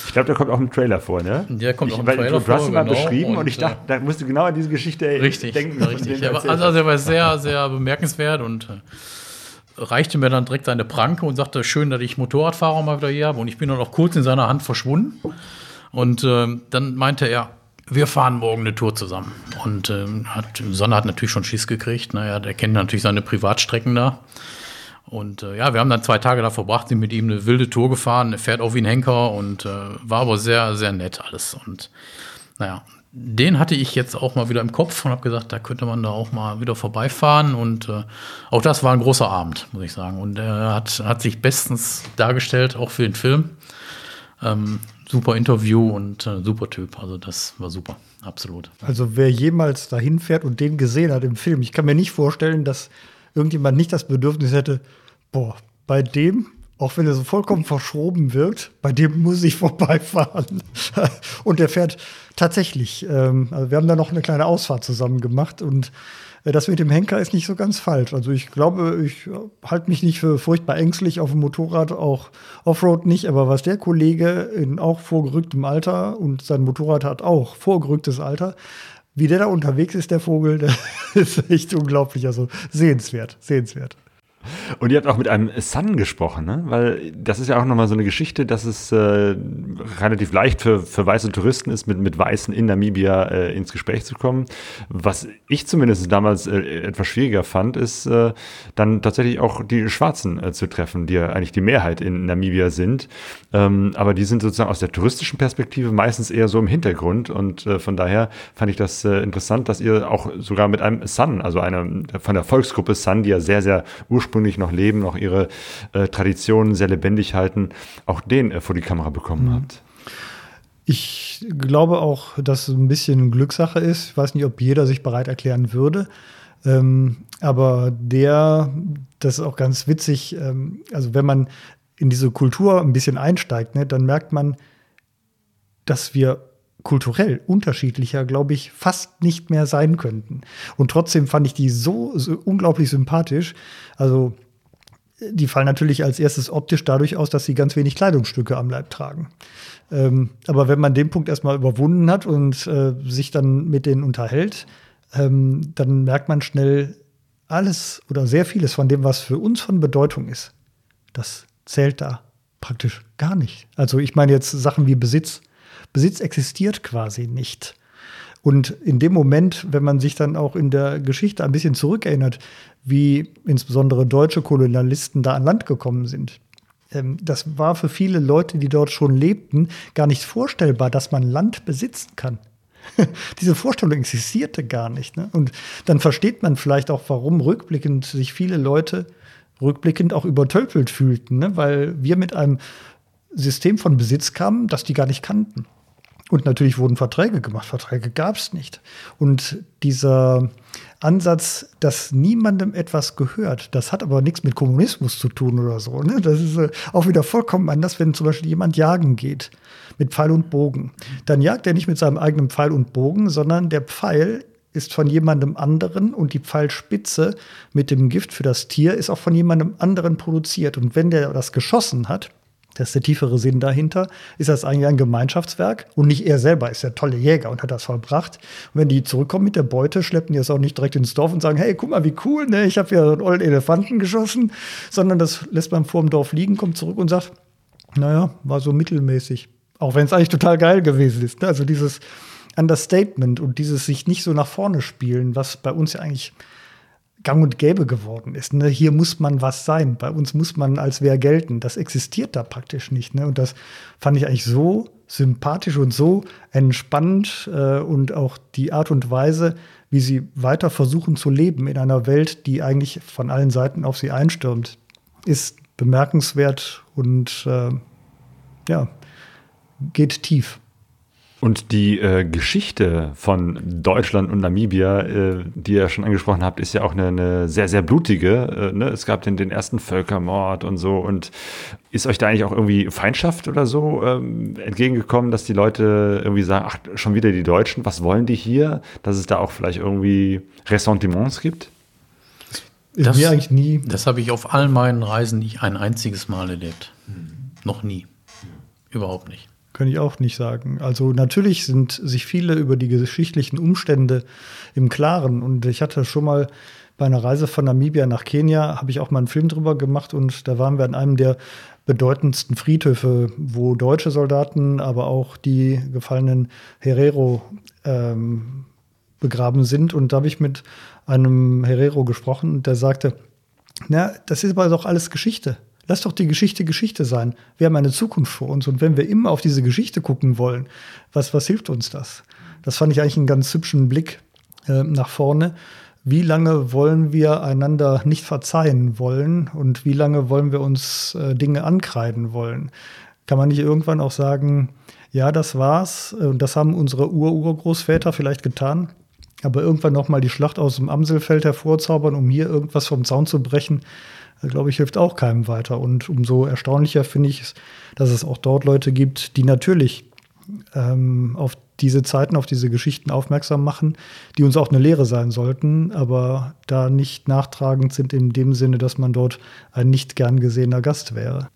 S3: Ich glaube, der kommt auch im Trailer vor, ne?
S5: Der kommt
S3: ich,
S5: auch im Trailer
S3: Du hast
S5: vor,
S3: ihn mal
S5: genau.
S3: beschrieben und,
S5: Und,
S3: ich dachte, da musst du genau an diese Geschichte
S5: Richtig,
S3: denken.
S5: richtig.
S3: du erzählt
S5: also,
S3: hast.
S5: also er war sehr, sehr bemerkenswert und äh, reichte mir dann direkt seine Pranke und sagte, schön, dass ich Motorradfahrer mal wieder hier habe. Und ich bin dann auch kurz in seiner Hand verschwunden. Und ähm, dann meinte er, wir fahren morgen eine Tour zusammen. Und ähm, hat, Sonne hat natürlich schon Schiss gekriegt. Naja, der kennt natürlich seine Privatstrecken da. Und äh, ja, wir haben dann zwei Tage da verbracht, sind mit ihm eine wilde Tour gefahren. Fährt auch wie ein Henker und äh, war aber sehr, sehr nett alles. Und naja, den hatte ich jetzt auch mal wieder im Kopf und habe gesagt, da könnte man da auch mal wieder vorbeifahren. Und äh, auch das war ein großer Abend, muss ich sagen. Und er hat, hat sich bestens dargestellt, auch für den Film. Ähm, super Interview und äh, super Typ. Also das war super, absolut.
S4: Also wer jemals dahin fährt und den gesehen hat im Film, ich kann mir nicht vorstellen, dass irgendjemand nicht das Bedürfnis hätte, boah, bei dem, auch wenn er so vollkommen verschroben wirkt, bei dem muss ich vorbeifahren. und der fährt tatsächlich. Ähm, also wir haben da noch eine kleine Ausfahrt zusammen gemacht und äh, das mit dem Henker ist nicht so ganz falsch. Also ich glaube, ich halte mich nicht für furchtbar ängstlich auf dem Motorrad, auch Offroad nicht. Aber was der Kollege in auch vorgerücktem Alter und sein Motorrad hat auch vorgerücktes Alter, wie der da unterwegs ist, der Vogel, der ist echt unglaublich. Also sehenswert, sehenswert.
S3: Und ihr habt auch mit einem Sun gesprochen, ne? Weil das ist ja auch nochmal so eine Geschichte, dass es äh, relativ leicht für, für weiße Touristen ist, mit, mit Weißen in Namibia äh, ins Gespräch zu kommen. Was ich zumindest damals äh, etwas schwieriger fand, ist äh, dann tatsächlich auch die Schwarzen äh, zu treffen, die ja eigentlich die Mehrheit in Namibia sind. Ähm, aber die sind sozusagen aus der touristischen Perspektive meistens eher so im Hintergrund. Und äh, von daher fand ich das interessant, dass ihr auch sogar mit einem Sun, also einer von der Volksgruppe Sun, die ja sehr, sehr ursprünglich noch leben, noch ihre äh, Traditionen sehr lebendig halten, auch den äh, vor die Kamera bekommen habt.
S4: Ich glaube auch, dass es ein bisschen Glückssache ist. Ich weiß nicht, ob jeder sich bereit erklären würde. Ähm, aber der, das ist auch ganz witzig, ähm, also wenn man in diese Kultur ein bisschen einsteigt, ne, dann merkt man, dass wir kulturell unterschiedlicher, glaube ich, fast nicht mehr sein könnten. Und trotzdem fand ich die so, so unglaublich sympathisch. Also die fallen natürlich als erstes optisch dadurch aus, dass sie ganz wenig Kleidungsstücke am Leib tragen. Ähm, aber wenn man den Punkt erstmal überwunden hat und äh, sich dann mit denen unterhält, ähm, dann merkt man schnell alles oder sehr vieles von dem, was für uns von Bedeutung ist. Das zählt da praktisch gar nicht. Also ich meine jetzt Sachen wie Besitz. Besitz existiert quasi nicht. Und in dem Moment, wenn man sich dann auch in der Geschichte ein bisschen zurückerinnert, wie insbesondere deutsche Kolonialisten da an Land gekommen sind, ähm, das war für viele Leute, die dort schon lebten, gar nicht vorstellbar, dass man Land besitzen kann. Diese Vorstellung existierte gar nicht. Ne? Und dann versteht man vielleicht auch, warum rückblickend sich viele Leute rückblickend auch übertölpelt fühlten, ne? weil wir mit einem System von Besitz kamen, das die gar nicht kannten. Und natürlich wurden Verträge gemacht. Verträge gab es nicht. Und dieser Ansatz, dass niemandem etwas gehört, das hat aber nichts mit Kommunismus zu tun oder so. Ne? Das ist äh, auch wieder vollkommen anders, wenn zum Beispiel jemand jagen geht mit Pfeil und Bogen. Dann jagt er nicht mit seinem eigenen Pfeil und Bogen, sondern der Pfeil ist von jemandem anderen und die Pfeilspitze mit dem Gift für das Tier ist auch von jemandem anderen produziert. Und wenn der das geschossen hat, Das ist der tiefere Sinn dahinter. Ist das eigentlich ein Gemeinschaftswerk? Und nicht er selber ist der tolle Jäger und hat das vollbracht. Und wenn die zurückkommen mit der Beute, schleppen die das auch nicht direkt ins Dorf und sagen, hey, guck mal, wie cool, ne? ich habe ja einen ollen Elefanten geschossen. Sondern das lässt man vor dem Dorf liegen, kommt zurück und sagt, naja, war so mittelmäßig. Auch wenn es eigentlich total geil gewesen ist. Ne? Also dieses Understatement und dieses sich nicht so nach vorne spielen, was bei uns ja eigentlich gang und gäbe geworden ist. Ne? Hier muss man was sein. Bei uns muss man als wer gelten. Das existiert da praktisch nicht. Ne? Und das fand ich eigentlich so sympathisch und so entspannt äh, und auch die Art und Weise, wie sie weiter versuchen zu leben in einer Welt, die eigentlich von allen Seiten auf sie einstürmt, ist bemerkenswert und äh, ja, geht tief.
S3: Und die äh, Geschichte von Deutschland und Namibia, äh, die ihr schon angesprochen habt, ist ja auch eine, eine sehr, sehr blutige. Äh, ne? Es gab den, den ersten Völkermord und so. Und ist euch da eigentlich auch irgendwie Feindschaft oder so ähm, entgegengekommen, dass die Leute irgendwie sagen, ach, schon wieder die Deutschen, was wollen die hier? Dass es da auch vielleicht irgendwie Ressentiments gibt?
S5: Ist das, mir eigentlich nie. Das habe ich auf all meinen Reisen nicht ein einziges Mal erlebt. Hm. Noch nie. Überhaupt nicht.
S4: Kann ich auch nicht sagen. Also natürlich sind sich viele über die geschichtlichen Umstände im Klaren. Und ich hatte schon mal bei einer Reise von Namibia nach Kenia, habe ich auch mal einen Film drüber gemacht und da waren wir an einem der bedeutendsten Friedhöfe, wo deutsche Soldaten, aber auch die gefallenen Herero ähm, begraben sind. Und da habe ich mit einem Herero gesprochen und der sagte, na, das ist aber doch alles Geschichte. Lass doch die Geschichte Geschichte sein. Wir haben eine Zukunft vor uns. Und wenn wir immer auf diese Geschichte gucken wollen, was, was hilft uns das? Das fand ich eigentlich einen ganz hübschen Blick äh, nach vorne. Wie lange wollen wir einander nicht verzeihen wollen und wie lange wollen wir uns äh, Dinge ankreiden wollen? Kann man nicht irgendwann auch sagen, ja, das war's und das haben unsere Ur-Urgroßväter vielleicht getan, aber irgendwann noch mal die Schlacht aus dem Amselfeld hervorzaubern, um hier irgendwas vom Zaun zu brechen, glaube ich, hilft auch keinem weiter. Und umso erstaunlicher finde ich es, dass es auch dort Leute gibt, die natürlich ähm, auf diese Zeiten, auf diese Geschichten aufmerksam machen, die uns auch eine Lehre sein sollten, aber da nicht nachtragend sind in dem Sinne, dass man dort ein nicht gern gesehener Gast wäre.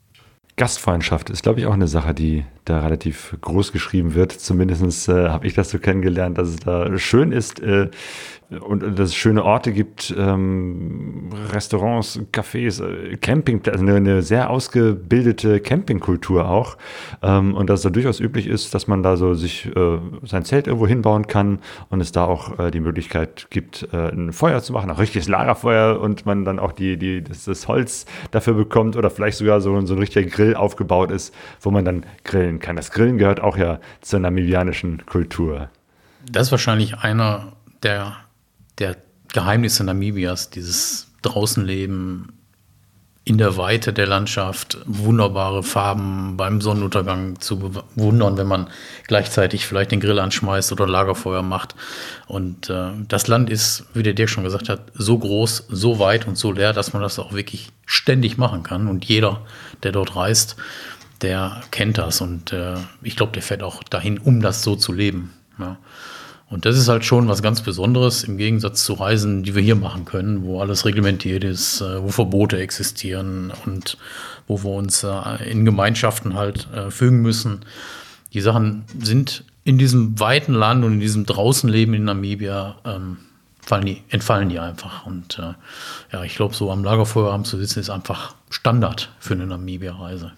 S3: Gastfreundschaft ist, glaube ich, auch eine Sache, die da relativ groß geschrieben wird. Zumindest äh, habe ich das so kennengelernt, dass es da schön ist, äh, und dass es schöne Orte gibt, ähm, Restaurants, Cafés, äh, Campingplätze, eine, eine, sehr ausgebildete Campingkultur auch. Ähm, und dass es da durchaus üblich ist, dass man da so sich äh, sein Zelt irgendwo hinbauen kann und es da auch äh, die Möglichkeit gibt, äh, ein Feuer zu machen, ein richtiges Lagerfeuer und man dann auch die, die, das, das Holz dafür bekommt oder vielleicht sogar so, so ein richtiger Grill aufgebaut ist, wo man dann grillen kann. Das Grillen gehört auch ja zur namibianischen Kultur.
S5: Das ist wahrscheinlich einer der der Geheimnisse Namibias, dieses Draußenleben in der Weite der Landschaft, wunderbare Farben beim Sonnenuntergang zu bewundern, wenn man gleichzeitig vielleicht den Grill anschmeißt oder Lagerfeuer macht. Und äh, das Land ist, wie der Dirk schon gesagt hat, so groß, so weit und so leer, dass man das auch wirklich ständig machen kann. Und jeder, der dort reist, der kennt das. Und äh, ich glaube, der fährt auch dahin, um das so zu leben. Ja. Und das ist halt schon was ganz Besonderes im Gegensatz zu Reisen, die wir hier machen können, wo alles reglementiert ist, äh, wo Verbote existieren und wo wir uns äh, in Gemeinschaften halt äh, fügen müssen. Die Sachen sind in diesem weiten Land und in diesem Draußenleben in Namibia ähm, fallen die, entfallen die einfach. Und ja, ich glaube, so am Lagerfeuerabend zu sitzen ist einfach Standard für eine Namibia-Reise.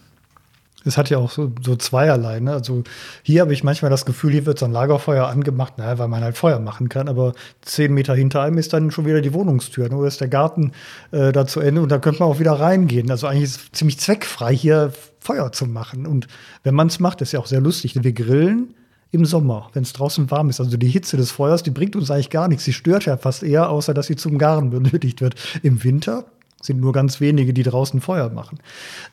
S4: Es hat ja auch so, so zweierlei. Ne? Also hier habe ich manchmal das Gefühl, hier wird so ein Lagerfeuer angemacht, naja, weil man halt Feuer machen kann. Aber zehn Meter hinter einem ist dann schon wieder die Wohnungstür. Ne? ist der Garten äh, da zu Ende und da könnte man auch wieder reingehen. Also eigentlich ist es ziemlich zweckfrei, hier Feuer zu machen. Und wenn man es macht, ist ja auch sehr lustig. Wir grillen im Sommer, wenn es draußen warm ist. Also die Hitze des Feuers, die bringt uns eigentlich gar nichts. Sie stört ja fast eher, außer dass sie zum Garen benötigt wird. Im Winter sind nur ganz wenige, die draußen Feuer machen.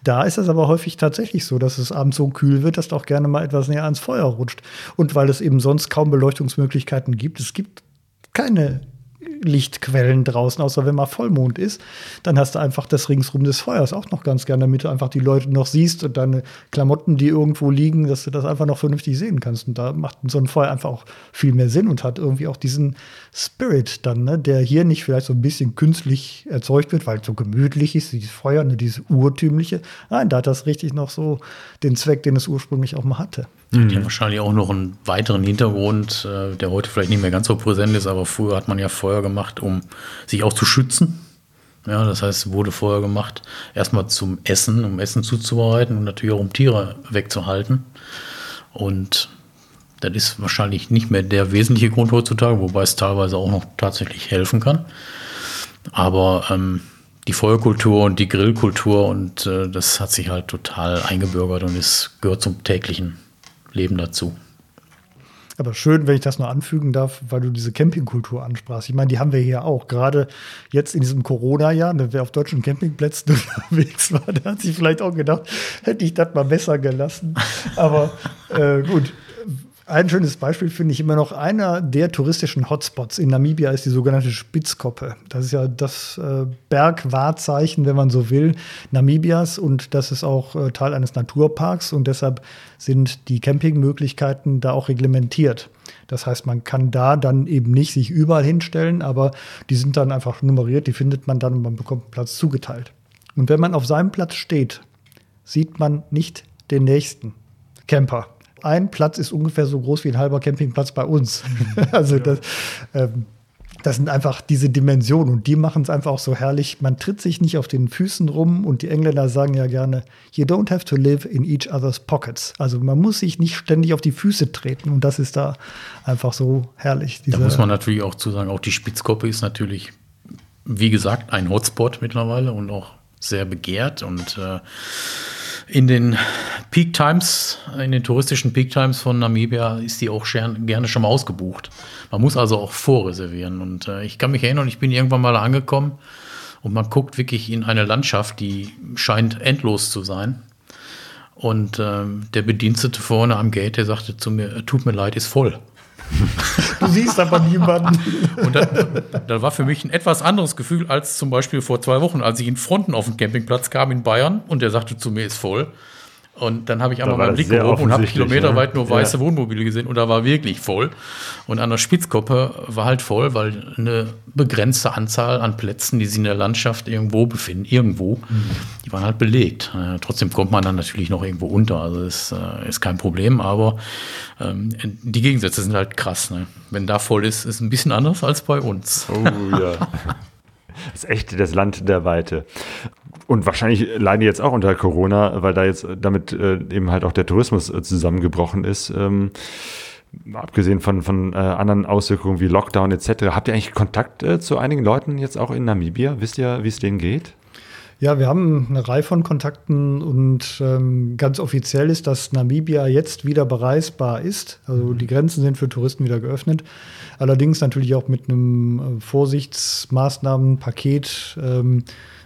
S4: Da ist es aber häufig tatsächlich so, dass es abends so kühl wird, dass du auch gerne mal etwas näher ans Feuer rutscht. Und weil es eben sonst kaum Beleuchtungsmöglichkeiten gibt, es gibt keine Lichtquellen draußen, außer wenn mal Vollmond ist. Dann hast du einfach das ringsrum des Feuers auch noch ganz gern, damit du einfach die Leute noch siehst und deine Klamotten, die irgendwo liegen, dass du das einfach noch vernünftig sehen kannst. Und da macht so ein Feuer einfach auch viel mehr Sinn und hat irgendwie auch diesen Spirit dann, ne, der hier nicht vielleicht so ein bisschen künstlich erzeugt wird, weil es so gemütlich ist, dieses Feuer, ne, dieses urtümliche. Nein, da hat das richtig noch so den Zweck, den es ursprünglich auch mal hatte.
S5: Die haben wahrscheinlich auch noch einen weiteren Hintergrund, äh, der heute vielleicht nicht mehr ganz so präsent ist, aber früher hat man ja Feuer gemacht, um sich auch zu schützen. Ja, das heißt, wurde Feuer gemacht, erstmal zum Essen, um Essen zuzubereiten und natürlich auch um Tiere wegzuhalten. Und das ist wahrscheinlich nicht mehr der wesentliche Grund heutzutage, wobei es teilweise auch noch tatsächlich helfen kann. Aber ähm, die Feuerkultur und die Grillkultur und äh, das hat sich halt total eingebürgert und es gehört zum täglichen Leben dazu.
S4: Aber schön, wenn ich das noch anfügen darf, weil du diese Campingkultur ansprachst. Ich meine, die haben wir hier auch. Gerade jetzt in diesem Corona-Jahr, ne, wer auf deutschen Campingplätzen unterwegs war, der hat sich vielleicht auch gedacht, hätte ich das mal besser gelassen. Aber äh, gut. Ein schönes Beispiel finde ich immer noch, einer der touristischen Hotspots in Namibia ist die sogenannte Spitzkoppe. Das ist ja das äh, Bergwahrzeichen, wenn man so will, Namibias und das ist auch äh, Teil eines Naturparks und deshalb sind die Campingmöglichkeiten da auch reglementiert. Das heißt, man kann da dann eben nicht sich überall hinstellen, aber die sind dann einfach nummeriert, die findet man dann und man bekommt einen Platz zugeteilt. Und wenn man auf seinem Platz steht, sieht man nicht den nächsten Camper ein Platz ist ungefähr so groß wie ein halber Campingplatz bei uns. also das, ähm, das sind einfach diese Dimensionen und die machen es einfach auch so herrlich. Man tritt sich nicht auf den Füßen rum und die Engländer sagen ja gerne, you don't have to live in each other's pockets. Also man muss sich nicht ständig auf die Füße treten und das ist da einfach so herrlich.
S5: Da muss man natürlich auch zu sagen, auch die Spitzkoppe ist natürlich, wie gesagt, ein Hotspot mittlerweile und auch sehr begehrt und äh, in den Peak Times, in den touristischen Peak Times von Namibia ist die auch gerne schon mal ausgebucht. Man muss also auch vorreservieren. Und äh, ich kann mich erinnern, ich bin irgendwann mal angekommen und man guckt wirklich in eine Landschaft, die scheint endlos zu sein. Und äh, der Bedienstete vorne am Gate, der sagte zu mir, tut mir leid, ist voll.
S4: Du siehst aber niemanden.
S5: Und da, da, war für mich ein etwas anderes Gefühl als zum Beispiel vor zwei Wochen, als ich in Fronten auf den Campingplatz kam in Bayern und der sagte zu mir, ist voll. Und dann habe ich einmal meinen Blick gehoben und habe kilometerweit nur weiße ja. Wohnmobile gesehen und da war wirklich voll. Und an der Spitzkoppe war halt voll, weil eine begrenzte Anzahl an Plätzen, die sich in der Landschaft irgendwo befinden, irgendwo, mhm. die waren halt belegt. Äh, trotzdem kommt man dann natürlich noch irgendwo unter. Also ist, äh, ist kein Problem, aber ähm, die Gegensätze sind halt krass. Ne? Wenn da voll ist, ist ein bisschen anders als bei uns.
S3: Oh ja. Das ist echt das Land der Weite. Und wahrscheinlich leiden die jetzt auch unter Corona, weil da jetzt damit äh, eben halt auch der Tourismus äh, zusammengebrochen ist. Ähm, abgesehen von, von äh, anderen Auswirkungen wie Lockdown etc. Habt ihr eigentlich Kontakt zu einigen Leuten jetzt auch in Namibia? Wisst ihr, wie es denen geht?
S4: Ja, wir haben eine Reihe von Kontakten und ähm, ganz offiziell ist, dass Namibia jetzt wieder bereisbar ist. Also die Grenzen sind für Touristen wieder geöffnet. Allerdings natürlich auch mit einem äh, Vorsichtsmaßnahmenpaket. Ähm,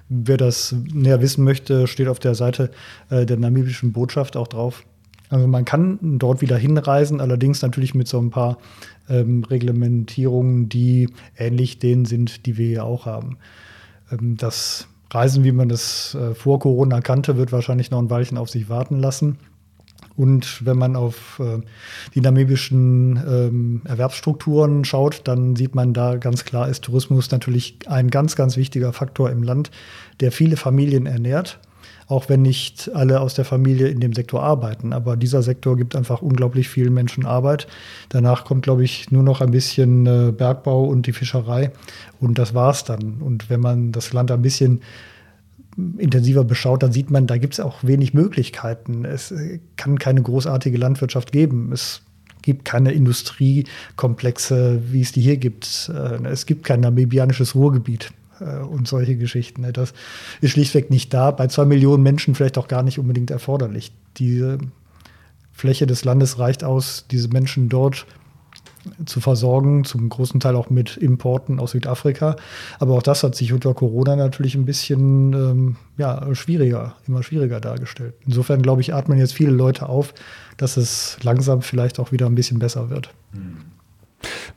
S4: Wer das näher wissen möchte, steht auf der Seite äh, der namibischen Botschaft auch drauf. Also man kann dort wieder hinreisen, allerdings natürlich mit so ein paar ähm, Reglementierungen, die ähnlich denen sind, die wir hier auch haben. Ähm, das Reisen, wie man das äh, vor Corona kannte, wird wahrscheinlich noch ein Weilchen auf sich warten lassen. Und wenn man auf äh, die namibischen ähm, Erwerbsstrukturen schaut, dann sieht man da ganz klar, ist Tourismus natürlich ein ganz, ganz wichtiger Faktor im Land, der viele Familien ernährt. Auch wenn nicht alle aus der Familie in dem Sektor arbeiten. Aber dieser Sektor gibt einfach unglaublich vielen Menschen Arbeit. Danach kommt, glaube ich, nur noch ein bisschen äh, Bergbau und die Fischerei. Und das war's dann. Und wenn man das Land ein bisschen intensiver beschaut, dann sieht man, da gibt es auch wenig Möglichkeiten. Es kann keine großartige Landwirtschaft geben. Es gibt keine Industriekomplexe, wie es die hier gibt. Äh, es gibt kein namibianisches Ruhrgebiet äh, und solche Geschichten. Ne. Das ist schlichtweg nicht da. Bei zwei Millionen Menschen vielleicht auch gar nicht unbedingt erforderlich. Diese Fläche des Landes reicht aus, diese Menschen dort zu versorgen, zum großen Teil auch mit Importen aus Südafrika. Aber auch das hat sich unter Corona natürlich ein bisschen ähm, ja, schwieriger, immer schwieriger dargestellt. Insofern, glaube ich, atmen jetzt viele Leute auf, dass es langsam vielleicht auch wieder ein bisschen besser wird.
S3: Weißt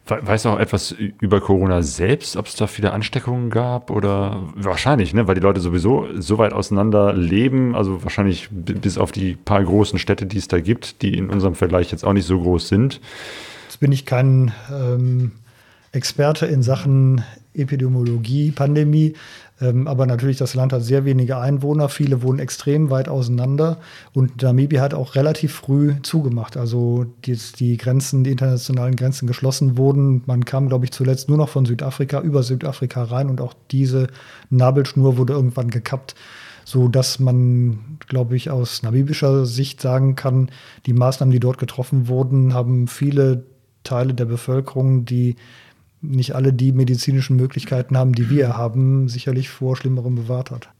S3: du auch etwas über Corona selbst, ob es da viele Ansteckungen gab oder wahrscheinlich, ne? weil die Leute sowieso so weit auseinander leben, also wahrscheinlich bis auf die paar großen Städte, die es da gibt, die in unserem Vergleich jetzt auch nicht so groß sind.
S4: Jetzt bin ich kein ähm, Experte in Sachen Epidemiologie, Pandemie. Ähm, aber natürlich, das Land hat sehr wenige Einwohner, viele wohnen extrem weit auseinander und Namibia hat auch relativ früh zugemacht. Also die, die Grenzen, die internationalen Grenzen geschlossen wurden. Man kam, glaube ich, zuletzt nur noch von Südafrika über Südafrika rein und auch diese Nabelschnur wurde irgendwann gekappt so dass man, glaube ich, aus namibischer Sicht sagen kann, die Maßnahmen, die dort getroffen wurden, haben viele Teile der Bevölkerung, die nicht alle die medizinischen Möglichkeiten haben, die wir haben, sicherlich vor Schlimmerem bewahrt hat.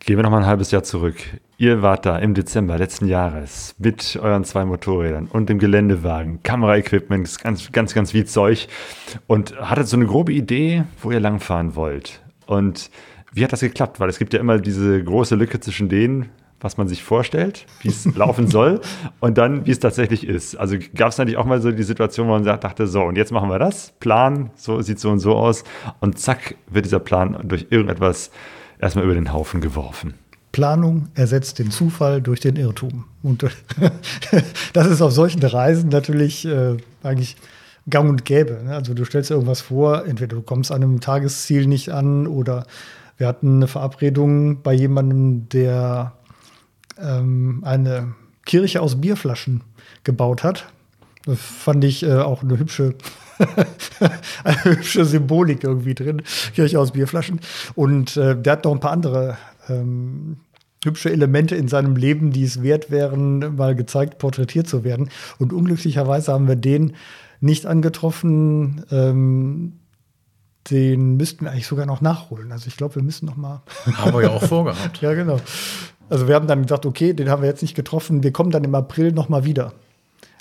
S3: Gehen wir noch mal ein halbes Jahr zurück. Ihr wart da im Dezember letzten Jahres mit euren zwei Motorrädern und dem Geländewagen, Kameraequipment, ganz, ganz, ganz wie Zeug und hattet so eine grobe Idee, wo ihr langfahren wollt. Und wie hat das geklappt? Weil es gibt ja immer diese große Lücke zwischen denen, was man sich vorstellt, wie es laufen soll und dann, wie es tatsächlich ist. Also gab es natürlich auch mal so die Situation, wo man dachte, so, und jetzt machen wir das, Plan, so sieht so und so aus und zack, wird dieser Plan durch irgendetwas erstmal über den Haufen geworfen.
S4: Planung ersetzt den Zufall durch den Irrtum. Und das ist auf solchen Reisen natürlich äh, eigentlich gang und gäbe. Ne? Also du stellst irgendwas vor, entweder du kommst an einem Tagesziel nicht an oder wir hatten eine Verabredung bei jemandem, der ähm, eine Kirche aus Bierflaschen gebaut hat. Das fand ich äh, auch eine hübsche, eine hübsche Symbolik irgendwie drin. Kirche aus Bierflaschen. Und äh, der hat noch ein paar andere ähm, hübsche Elemente in seinem Leben, die es wert wären, mal gezeigt, porträtiert zu werden. Und unglücklicherweise haben wir den nicht angetroffen. Ähm, den müssten wir eigentlich sogar noch nachholen. Also ich glaube, wir müssen noch mal.
S5: Haben wir ja auch vorgehabt.
S4: ja, genau. Also wir haben dann gesagt, okay, den haben wir jetzt nicht getroffen, wir kommen dann im April noch mal wieder.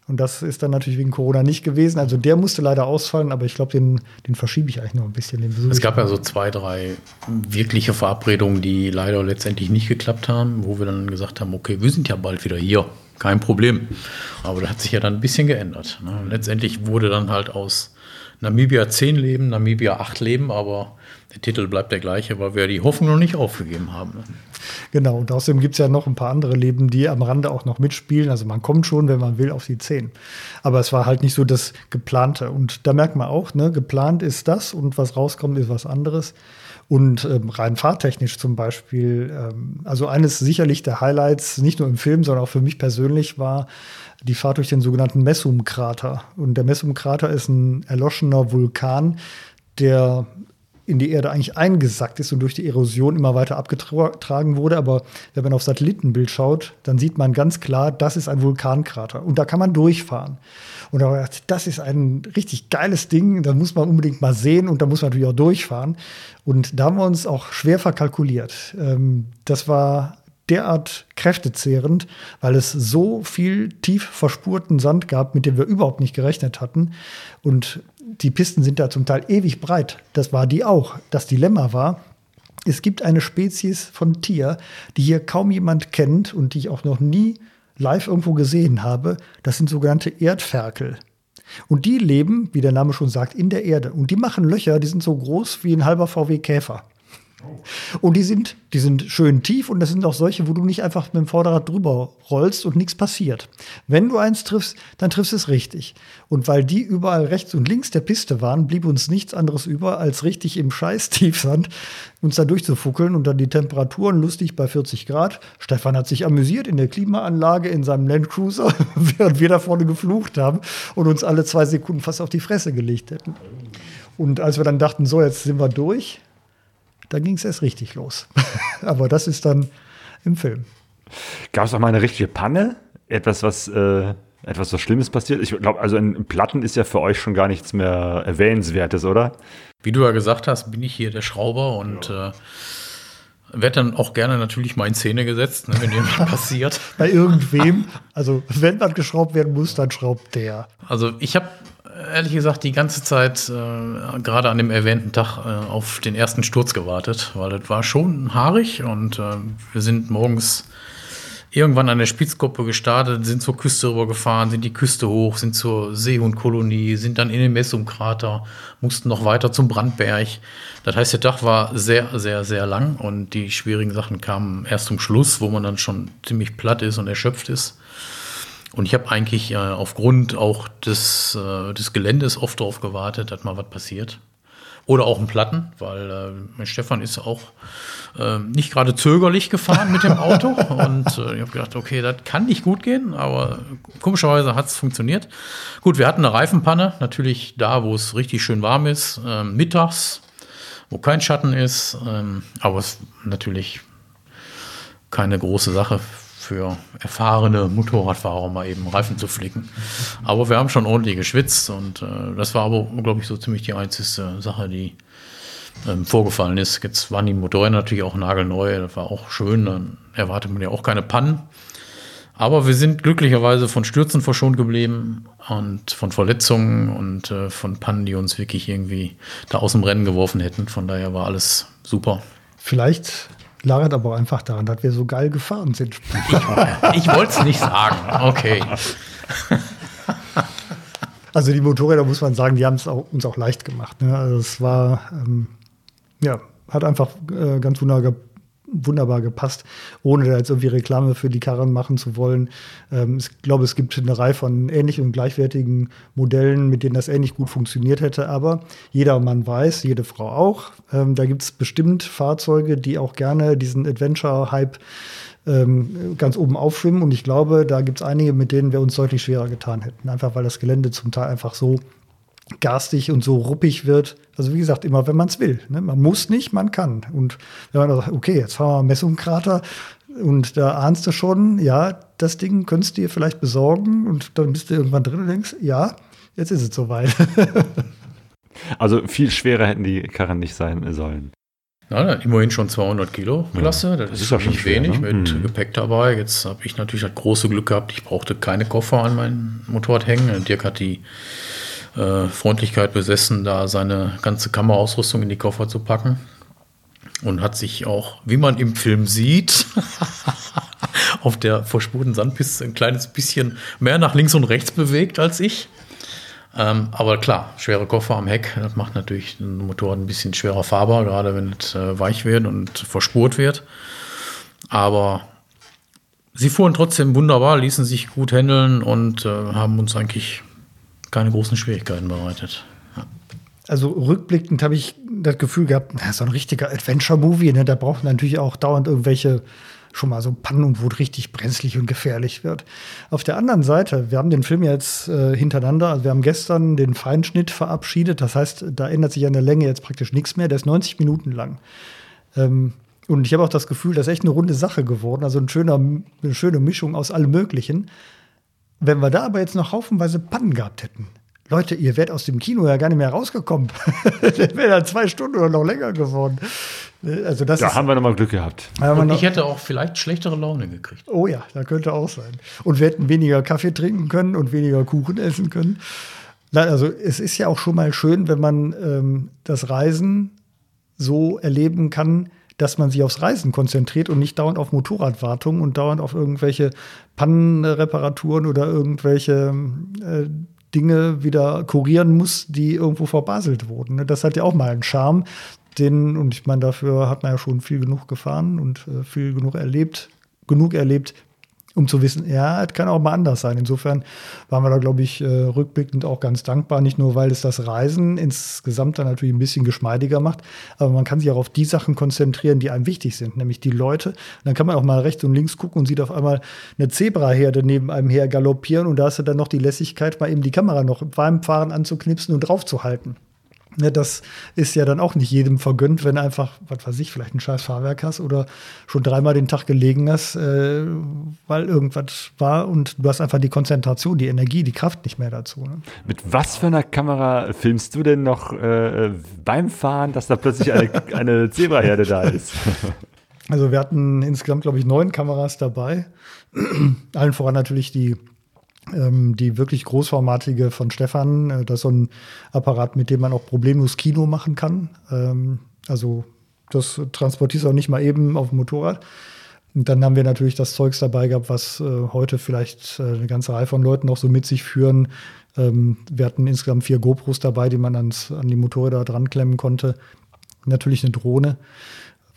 S4: Und das ist dann natürlich wegen Corona nicht gewesen. Also der musste leider ausfallen, aber ich glaube, den, den verschiebe ich eigentlich noch ein bisschen. Den
S5: es gab ja so zwei, drei wirkliche Verabredungen, die leider letztendlich nicht geklappt haben, wo wir dann gesagt haben, okay, wir sind ja bald wieder hier, kein Problem. Aber da hat sich ja dann ein bisschen geändert. Ne? Letztendlich wurde dann halt aus Namibia 10 Leben, Namibia 8 Leben, aber der Titel bleibt der gleiche, weil wir die Hoffnung noch nicht aufgegeben haben. Ne?
S4: Genau, und außerdem gibt es ja noch ein paar andere Leben, die am Rande auch noch mitspielen. Also man kommt schon, wenn man will, auf die 10. Aber es war halt nicht so das Geplante. Und da merkt man auch, ne, geplant ist das und was rauskommt, ist was anderes. Und ähm, rein fahrtechnisch zum Beispiel, ähm, also eines sicherlich der Highlights, nicht nur im Film, sondern auch für mich persönlich war, die Fahrt durch den sogenannten Messum-Krater. Und der Messum-Krater ist ein erloschener Vulkan, der in die Erde eigentlich eingesackt ist und durch die Erosion immer weiter abgetragen wurde. Aber wenn man auf Satellitenbild schaut, dann sieht man ganz klar, das ist ein Vulkankrater. Und da kann man durchfahren. Und da gedacht, das ist ein richtig geiles Ding, das muss man unbedingt mal sehen und da muss man natürlich auch durchfahren. Und da haben wir uns auch schwer verkalkuliert. Ähm, das war derart kräftezehrend, weil es so viel tief verspurten Sand gab, mit dem wir überhaupt nicht gerechnet hatten. Und die Pisten sind da zum Teil ewig breit. Das war die auch. Das Dilemma war, es gibt eine Spezies von Tier, die hier kaum jemand kennt und die ich auch noch nie live irgendwo gesehen habe. Das sind sogenannte Erdferkel. Und die leben, wie der Name schon sagt, in der Erde. Und die machen Löcher, die sind so groß wie ein halber VW Käfer. Und die sind, die sind schön tief und das sind auch solche, wo du nicht einfach mit dem Vorderrad drüber rollst und nichts passiert. Wenn du eins triffst, dann triffst es richtig. Und weil die überall rechts und links der Piste waren, blieb uns nichts anderes über, als richtig im Scheiß Tiefsand uns da durchzufuckeln und dann die Temperaturen lustig bei 40 Grad. Stefan hat sich amüsiert in der Klimaanlage in seinem Landcruiser, während wir da vorne geflucht haben und uns alle zwei Sekunden fast auf die Fresse gelegt hätten. Und als wir dann dachten, so, jetzt sind wir durch, da ging es erst richtig los. Aber das ist dann im Film.
S3: Gab es auch mal eine richtige Panne? Etwas, was äh, etwas so Schlimmes passiert? Ich glaube, also in Platten ist ja für euch schon gar nichts mehr Erwähnenswertes, oder?
S5: Wie du ja gesagt hast, bin ich hier der Schrauber und ja. äh, werde dann auch gerne natürlich mal in Szene gesetzt, ne, wenn jemand passiert.
S4: Bei irgendwem. Also wenn was geschraubt werden muss, dann schraubt der.
S5: Also ich habe ehrlich gesagt die ganze Zeit, äh, gerade an dem erwähnten Tag, äh, auf den ersten Sturz gewartet, weil das war schon haarig und äh, wir sind morgens irgendwann an der Spitzkuppe gestartet, sind zur Küste rübergefahren, sind die Küste hoch, sind zur Seehundkolonie, sind dann in den Messumkrater, mussten noch weiter zum Brandberg. Das heißt, der Tag war sehr, sehr, sehr lang und die schwierigen Sachen kamen erst zum Schluss, wo man dann schon ziemlich platt ist und erschöpft ist. Und ich habe eigentlich äh, aufgrund auch des, äh, des Geländes oft darauf gewartet, dass mal was passiert. Oder auch ein Platten, weil äh, Stefan ist auch äh, nicht gerade zögerlich gefahren mit dem Auto. und äh, ich habe gedacht, okay, das kann nicht gut gehen, aber komischerweise hat es funktioniert. Gut, wir hatten eine Reifenpanne, natürlich da, wo es richtig schön warm ist, äh, mittags, wo kein Schatten ist, ähm, aber es ist natürlich keine große Sache für erfahrene Motorradfahrer mal eben Reifen zu flicken. Aber wir haben schon ordentlich geschwitzt und äh, das war aber, glaube ich, so ziemlich die einzige Sache, die ähm, vorgefallen ist. Jetzt waren die Motoren natürlich auch nagelneu, das war auch schön, dann erwartet man ja auch keine Pannen. Aber wir sind glücklicherweise von Stürzen verschont geblieben und von Verletzungen und äh, von Pannen, die uns wirklich irgendwie da aus dem Rennen geworfen hätten. Von daher war alles super.
S4: Vielleicht lag aber einfach daran, dass wir so geil gefahren sind.
S5: Ich, ich wollte es nicht sagen. Okay.
S4: Also die Motorräder, muss man sagen, die haben es uns auch leicht gemacht. Ne? Also es war, ähm, ja, hat einfach äh, ganz wunderbar wunderbar gepasst, ohne da jetzt irgendwie Reklame für die Karren machen zu wollen. Ähm, ich glaube, es gibt eine Reihe von ähnlichen und gleichwertigen Modellen, mit denen das ähnlich gut funktioniert hätte. Aber jeder Mann weiß, jede Frau auch, ähm, da gibt es bestimmt Fahrzeuge, die auch gerne diesen Adventure-Hype ähm, ganz oben aufschwimmen. Und ich glaube, da gibt es einige, mit denen wir uns deutlich schwerer getan hätten. Einfach weil das Gelände zum Teil einfach so garstig und so ruppig wird. Also wie gesagt, immer wenn man es will. Ne? Man muss nicht, man kann. Und wenn man sagt, okay, jetzt fahren wir Messungskrater und da ahnst du schon, ja, das Ding könntest du dir vielleicht besorgen und dann bist du irgendwann drin und denkst, ja, jetzt ist es soweit.
S3: also viel schwerer hätten die Karren nicht sein sollen.
S5: Ja, immerhin schon 200 Kilo Klasse. Das, das ist, ist nicht schwer, wenig ne? mit hm. Gepäck dabei. Jetzt habe ich natürlich das große Glück gehabt, ich brauchte keine Koffer an mein Motorrad hängen. Dirk hat die äh, Freundlichkeit besessen, da seine ganze Kameraausrüstung in die Koffer zu packen. Und hat sich auch, wie man im Film sieht, auf der verspurten Sandpiste ein kleines bisschen mehr nach links und rechts bewegt als ich. Ähm, aber klar, schwere Koffer am Heck, das macht natürlich den Motorrad ein bisschen schwerer fahrbar, gerade wenn es äh, weich wird und verspurt wird. Aber sie fuhren trotzdem wunderbar, ließen sich gut handeln und äh, haben uns eigentlich keine großen Schwierigkeiten bereitet.
S4: Also rückblickend habe ich das Gefühl gehabt, ist so ein richtiger Adventure-Movie, ne? da braucht man natürlich auch dauernd irgendwelche schon mal so Pannen wo es richtig brenzlig und gefährlich wird. Auf der anderen Seite, wir haben den Film jetzt äh, hintereinander, also wir haben gestern den Feinschnitt verabschiedet, das heißt, da ändert sich an der Länge jetzt praktisch nichts mehr, der ist 90 Minuten lang. Ähm, und ich habe auch das Gefühl, das ist echt eine runde Sache geworden, also ein schöner, eine schöne Mischung aus allem Möglichen. Wenn wir da aber jetzt noch haufenweise Pannen gehabt hätten, Leute, ihr wärt aus dem Kino ja gar nicht mehr rausgekommen. das wäre dann zwei Stunden oder noch länger geworden.
S3: Also das da ist, haben wir nochmal Glück gehabt.
S5: Und ich hätte auch vielleicht schlechtere Laune gekriegt.
S4: Oh ja, da könnte auch sein. Und wir hätten weniger Kaffee trinken können und weniger Kuchen essen können. Also es ist ja auch schon mal schön, wenn man ähm, das Reisen so erleben kann, dass man sich aufs Reisen konzentriert und nicht dauernd auf Motorradwartung und dauernd auf irgendwelche Pannenreparaturen oder irgendwelche äh, Dinge wieder kurieren muss, die irgendwo verbaselt wurden. Ne? Das hat ja auch mal einen Charme. Den, und ich meine, dafür hat man ja schon viel genug gefahren und äh, viel genug erlebt, genug erlebt, um zu wissen, ja, es kann auch mal anders sein. Insofern waren wir da, glaube ich, äh, rückblickend auch ganz dankbar. Nicht nur, weil es das Reisen insgesamt dann natürlich ein bisschen geschmeidiger macht, aber man kann sich auch auf die Sachen konzentrieren, die einem wichtig sind, nämlich die Leute. Und dann kann man auch mal rechts und links gucken und sieht auf einmal eine Zebraherde neben einem her galoppieren und da hast du dann noch die Lässigkeit, mal eben die Kamera noch beim Fahren anzuknipsen und draufzuhalten. Ne, das ist ja dann auch nicht jedem vergönnt, wenn einfach, was weiß ich, vielleicht ein scheiß Fahrwerk hast oder schon dreimal den Tag gelegen hast, äh, weil irgendwas war und du hast einfach die Konzentration, die Energie, die Kraft nicht mehr dazu. Ne?
S3: Mit was für einer Kamera filmst du denn noch äh, beim Fahren, dass da plötzlich eine, eine Zebraherde da ist?
S4: Also wir hatten insgesamt, glaube ich, neun Kameras dabei. Allen voran natürlich die die wirklich großformatige von Stefan. Äh, das ist so ein Apparat, mit dem man auch problemlos Kino machen kann. Ähm, also das transportierst du auch nicht mal eben auf dem Motorrad. Und dann haben wir natürlich das Zeugs dabei gehabt, was äh, heute vielleicht äh, eine ganze Reihe von Leuten noch so mit sich führen. Ähm, wir hatten insgesamt vier GoPros dabei, die man ans, an die Motorräder dran klemmen konnte. Natürlich eine Drohne,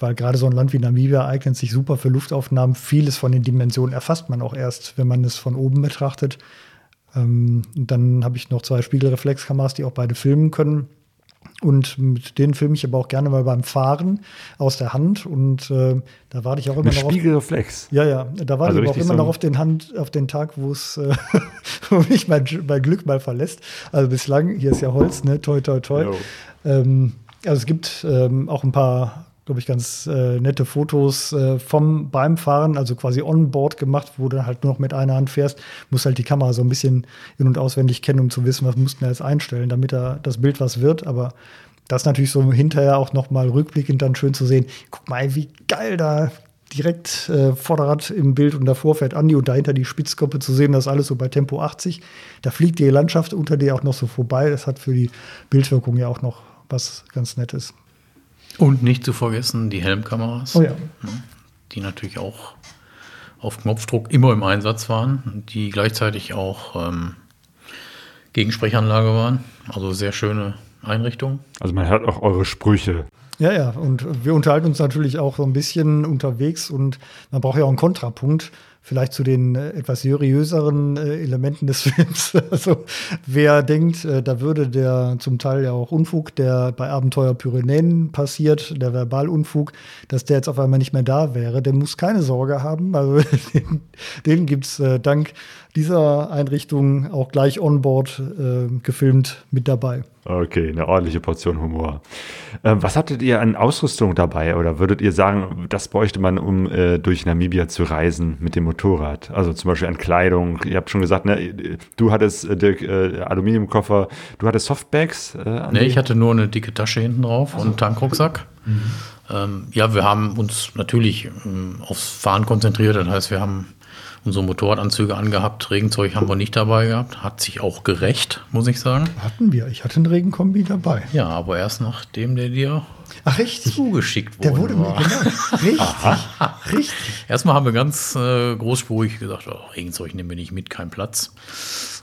S4: weil gerade so ein Land wie Namibia eignet sich super für Luftaufnahmen. Vieles von den Dimensionen erfasst man auch erst, wenn man es von oben betrachtet. Ähm, dann habe ich noch zwei Spiegelreflexkameras, die auch beide filmen können. Und mit denen filme ich aber auch gerne mal beim Fahren aus der Hand. Und äh, da warte ich auch immer
S3: Mit
S4: noch auf.
S3: Spiegelreflex.
S4: Ja, ja, da warte
S3: Also
S4: ich auch immer
S3: so
S4: noch auf den, Hand, auf den Tag, wo es äh, wo mich mein, mein Glück mal verlässt. Also bislang, hier ist ja Holz, ne? Toi, toi, toi. Ähm, also es gibt ähm, auch ein paar, glaube ich, ganz äh, nette Fotos äh, vom beim Fahren, also quasi on-board gemacht, wo du halt nur noch mit einer Hand fährst, musst halt die Kamera so ein bisschen in- und auswendig kennen, um zu wissen, was mussten wir jetzt einstellen, damit da das Bild was wird. Aber das natürlich so hinterher auch noch mal rückblickend dann schön zu sehen. Guck mal, wie geil da direkt äh, Vorderrad im Bild und davor fährt Andi und dahinter die Spitzkoppe zu sehen, das alles so bei Tempo 80. Da fliegt die Landschaft unter dir auch noch so vorbei. Das hat für die Bildwirkung ja auch noch was ganz Nettes.
S5: Und nicht zu vergessen die Helmkameras,
S4: Oh ja.
S5: die natürlich auch auf Knopfdruck immer im Einsatz waren, die gleichzeitig auch ähm, Gegensprechanlage waren. Also sehr schöne Einrichtung.
S3: Also man hört auch eure Sprüche.
S4: Ja, ja, und wir unterhalten uns natürlich auch so ein bisschen unterwegs und man braucht ja auch einen Kontrapunkt, vielleicht zu den äh, etwas seriöseren äh, Elementen des Films. Also wer denkt, äh, da würde der zum Teil ja auch Unfug, der bei Abenteuer Pyrenäen passiert, der Verbalunfug, dass der jetzt auf einmal nicht mehr da wäre, der muss keine Sorge haben. Also den, den gibt's äh, dank dieser Einrichtung auch gleich onboard äh, gefilmt mit dabei.
S3: Okay, eine ordentliche Portion Humor. Ähm, was hattet ihr an Ausrüstung dabei? Oder würdet ihr sagen, das bräuchte man, um äh, durch Namibia zu reisen mit dem Motorrad? Also zum Beispiel an Kleidung. Ihr habt schon gesagt, ne, du hattest, äh, Dirk, äh, Aluminiumkoffer. Du hattest Softbags? Äh?
S5: Nee, ich hatte nur eine dicke Tasche hinten drauf und einen Tankrucksack. Ähm, ja, wir haben uns natürlich ähm, aufs Fahren konzentriert. Das heißt, wir haben unsere Motorradanzüge angehabt. Regenzeug haben wir nicht dabei gehabt. Hat sich auch gerecht, muss ich sagen.
S4: Hatten wir. Ich hatte einen Regenkombi dabei.
S5: Ja, aber erst nachdem der dir
S4: Ach, richtig.
S5: zugeschickt
S4: Der
S5: wurde.
S4: wurde mir, genau. Richtig. Richtig.
S5: Erstmal haben wir ganz äh, großspurig gesagt, oh, Regenzeug nehmen wir nicht mit, kein Platz.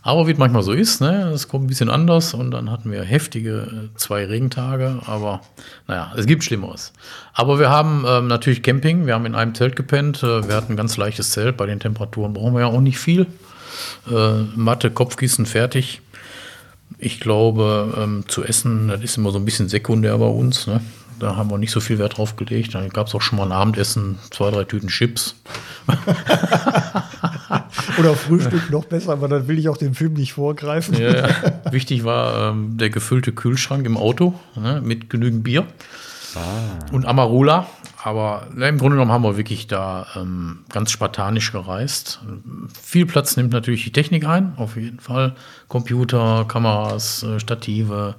S5: Aber wie es manchmal so ist, ne, es kommt ein bisschen anders und dann hatten wir heftige äh, zwei Regentage, aber naja, es gibt Schlimmeres. Aber wir haben ähm, natürlich Camping, wir haben in einem Zelt gepennt, äh, wir hatten ein ganz leichtes Zelt, bei den Temperaturen brauchen wir ja auch nicht viel. Äh, Matte, Kopfkissen fertig. Ich glaube, ähm, zu essen, das ist immer so ein bisschen sekundär bei uns. Ne? Da haben wir nicht so viel Wert drauf gelegt. Dann gab es auch schon mal ein Abendessen, zwei, drei Tüten Chips.
S4: Oder Frühstück noch besser, aber dann will ich auch den Film nicht vorgreifen.
S5: Ja, ja. Wichtig war ähm, der gefüllte Kühlschrank im Auto ne, mit genügend Bier und Amarula. Aber ne, im Grunde genommen haben wir wirklich da ähm, ganz spartanisch gereist. Viel Platz nimmt natürlich die Technik ein, auf jeden Fall. Computer, Kameras, äh, Stative,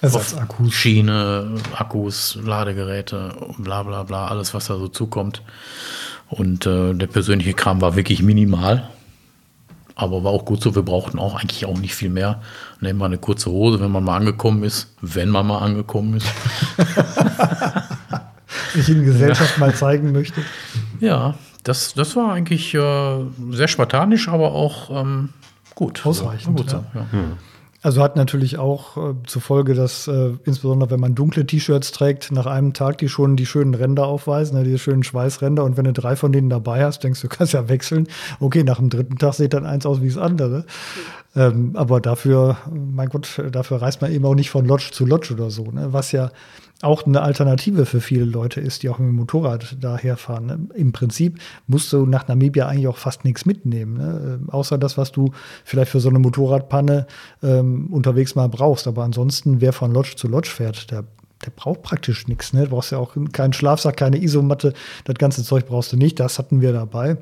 S4: Ersatzakkus.
S5: Schiene, Akkus, Ladegeräte, bla bla bla, alles, was da so zukommt. Und äh, der persönliche Kram war wirklich minimal. Aber war auch gut so, wir brauchten auch eigentlich auch nicht viel mehr. Nehmen wir eine kurze Hose, wenn man mal angekommen ist, wenn man mal angekommen ist.
S4: Sich in Gesellschaft mal zeigen möchte.
S5: Ja, das, das war eigentlich äh, sehr spartanisch, aber auch ähm, gut.
S4: Ausreichend,
S5: Gut so, ja.
S4: Also hat natürlich auch äh, zur Folge, dass äh, insbesondere wenn man dunkle T-Shirts trägt, nach einem Tag die schon die schönen Ränder aufweisen, ne, diese schönen Schweißränder. Und wenn du drei von denen dabei hast, denkst du, kannst ja wechseln. Okay, nach dem dritten Tag sieht dann eins aus wie das andere. Ähm, aber dafür, mein Gott, dafür reist man eben auch nicht von Lodge zu Lodge oder so, ne? was ja auch eine Alternative für viele Leute ist, die auch mit dem Motorrad daherfahren. Ne? Im Prinzip musst du nach Namibia eigentlich auch fast nichts mitnehmen, ne? Ähm, außer das, was du vielleicht für so eine Motorradpanne ähm, unterwegs mal brauchst. Aber ansonsten, wer von Lodge zu Lodge fährt, der der braucht praktisch nichts. Ne? Du brauchst ja auch keinen Schlafsack, keine Isomatte. Das ganze Zeug brauchst du nicht. Das hatten wir dabei,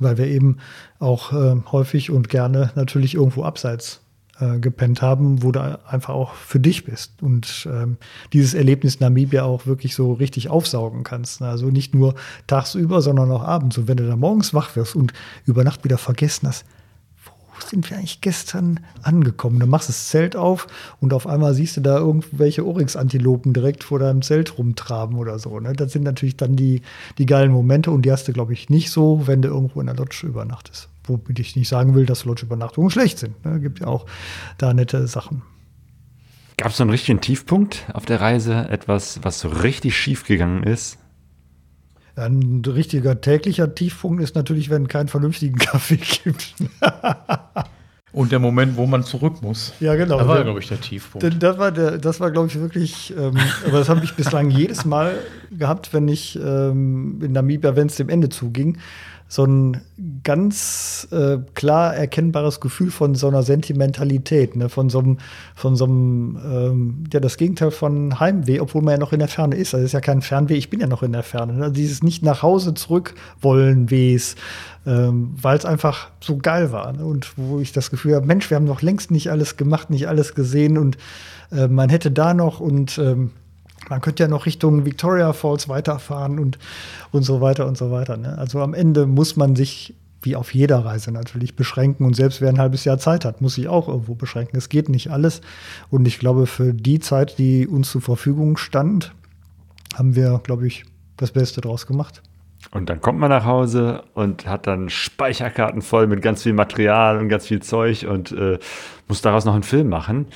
S4: weil wir eben auch äh, häufig und gerne natürlich irgendwo abseits äh, gepennt haben, wo du einfach auch für dich bist und ähm, dieses Erlebnis Namibia auch wirklich so richtig aufsaugen kannst. ne? Also nicht nur tagsüber, sondern auch abends. Und wenn du da morgens wach wirst und über Nacht wieder vergessen hast, wo sind wir eigentlich gestern angekommen? Du machst das Zelt auf und auf einmal siehst du da irgendwelche Oryx-Antilopen direkt vor deinem Zelt rumtraben oder so. Ne? Das sind natürlich dann die, die geilen Momente und die hast du, glaube ich, nicht so, wenn du irgendwo in der Lodge übernachtest. Womit ich nicht sagen will, dass Lodge-Übernachtungen schlecht sind. Ne? Gibt ja auch da nette Sachen.
S3: Gab es so einen richtigen Tiefpunkt auf der Reise? Etwas, was so richtig schief gegangen ist?
S4: Ein richtiger täglicher Tiefpunkt ist natürlich, wenn keinen vernünftigen Kaffee gibt.
S5: Und der Moment, wo man zurück muss.
S4: Ja, genau.
S5: Da war, glaube ich, der Tiefpunkt.
S4: Das war, der, das war glaube ich, wirklich, ähm, aber das habe ich bislang jedes Mal gehabt, wenn ich ähm, in Namibia, wenn es dem Ende zuging, so ein ganz äh, klar erkennbares Gefühl von so einer Sentimentalität, ne? von so einem, von so einem, ähm, ja, das Gegenteil von Heimweh, obwohl man ja noch in der Ferne ist. Es ist ja kein Fernweh, ich bin ja noch in der Ferne. Ne? Also dieses nicht nach Hause zurück wollen Wehs, ähm, weil es einfach so geil war. Ne? Und wo ich das Gefühl habe, Mensch, wir haben noch längst nicht alles gemacht, nicht alles gesehen und äh, man hätte da noch und ähm, man könnte ja noch Richtung Victoria Falls weiterfahren und, und so weiter und so weiter. Ne? Also am Ende muss man sich, wie auf jeder Reise natürlich, beschränken. Und selbst wer ein halbes Jahr Zeit hat, muss sich auch irgendwo beschränken. Es geht nicht alles. Und ich glaube, für die Zeit, die uns zur Verfügung stand, haben wir, glaube ich, das Beste draus gemacht.
S3: Und dann kommt man nach Hause und hat dann Speicherkarten voll mit ganz viel Material und ganz viel Zeug und äh, muss daraus noch einen Film machen.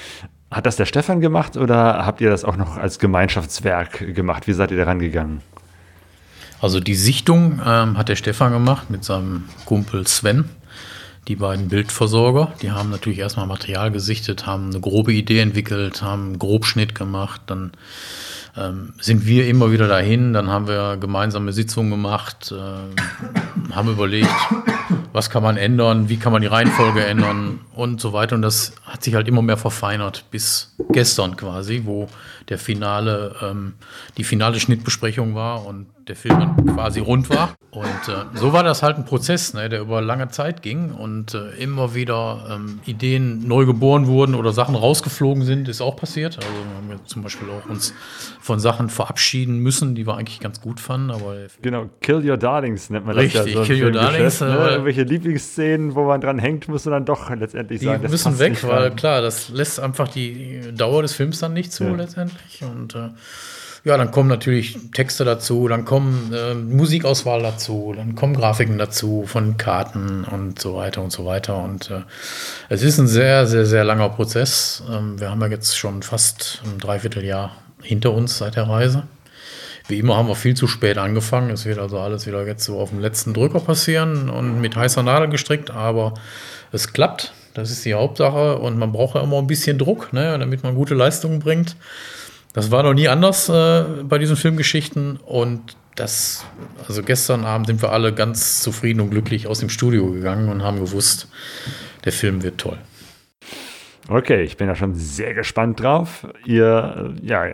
S3: Hat das der Stefan gemacht oder habt ihr das auch noch als Gemeinschaftswerk gemacht? Wie seid ihr daran gegangen?
S5: Also die Sichtung ähm, hat der Stefan gemacht mit seinem Kumpel Sven. Die beiden Bildversorger, die haben natürlich erstmal Material gesichtet, haben eine grobe Idee entwickelt, haben einen Grobschnitt gemacht, dann ähm, sind wir immer wieder dahin, dann haben wir gemeinsame Sitzungen gemacht, äh, haben überlegt, was kann man ändern, wie kann man die Reihenfolge ändern und so weiter. Und das hat sich halt immer mehr verfeinert bis gestern quasi, wo der finale, ähm, die finale Schnittbesprechung war und der Film dann quasi rund war. Und äh, so war das halt ein Prozess, ne, der über lange Zeit ging und äh, immer wieder ähm, Ideen neu geboren wurden oder Sachen rausgeflogen sind, ist auch passiert. Also wir haben zum Beispiel auch uns von Sachen verabschieden müssen, die wir eigentlich ganz gut fanden. Aber
S3: genau, Kill Your Darlings nennt man
S5: Richtig,
S3: das ja so.
S5: Kill Your Darlings.
S3: Ne?
S5: Äh,
S3: Irgendwelche Lieblingsszenen, wo man dran hängt, muss man dann doch letztendlich
S5: die
S3: sagen.
S5: Die müssen weg, weil klar, das lässt einfach die Dauer des Films dann nicht zu ja. letztendlich. Und äh, ja, dann kommen natürlich Texte dazu, dann kommen äh, Musikauswahl dazu, dann kommen Grafiken dazu von Karten und so weiter und so weiter. Und äh, es ist ein sehr, sehr, sehr langer Prozess. Ähm, wir haben ja jetzt schon fast ein Dreivierteljahr hinter uns seit der Reise. Wie immer haben wir viel zu spät angefangen. Es wird also alles wieder jetzt so auf dem letzten Drücker passieren und mit heißer Nadel gestrickt, aber es klappt. Das ist die Hauptsache und man braucht ja immer ein bisschen Druck, ne, damit man gute Leistungen bringt. Das war noch nie anders äh, bei diesen Filmgeschichten und das, also gestern Abend sind wir alle ganz zufrieden und glücklich aus dem Studio gegangen und haben gewusst, der Film wird toll.
S3: Okay, ich bin da schon sehr gespannt drauf. Ihr, ja,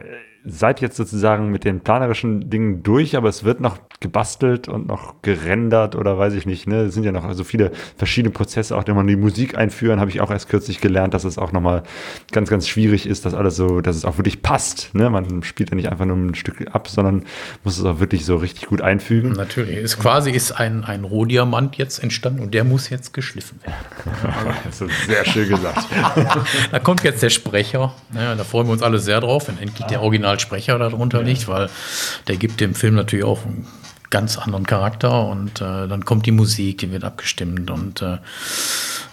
S3: seid jetzt sozusagen mit den planerischen Dingen durch, aber es wird noch gebastelt und noch gerendert oder weiß ich nicht. Ne? Es sind ja noch so viele verschiedene Prozesse, auch wenn man die Musik einführen, habe ich auch erst kürzlich gelernt, dass es auch nochmal ganz, ganz schwierig ist, dass alles so, dass es auch wirklich passt. Ne? Man spielt ja nicht einfach nur ein Stück ab, sondern muss es auch wirklich so richtig gut einfügen.
S5: Natürlich. Es quasi ist ein, ein Rohdiamant jetzt entstanden und der muss jetzt geschliffen werden.
S3: das ist sehr schön gesagt.
S5: da kommt jetzt der Sprecher. Ja, da freuen wir uns alle sehr drauf, wenn endlich der Originalsprecher darunter liegt, weil der gibt dem Film natürlich auch einen ganz anderen Charakter und äh, dann kommt die Musik, die wird abgestimmt und äh,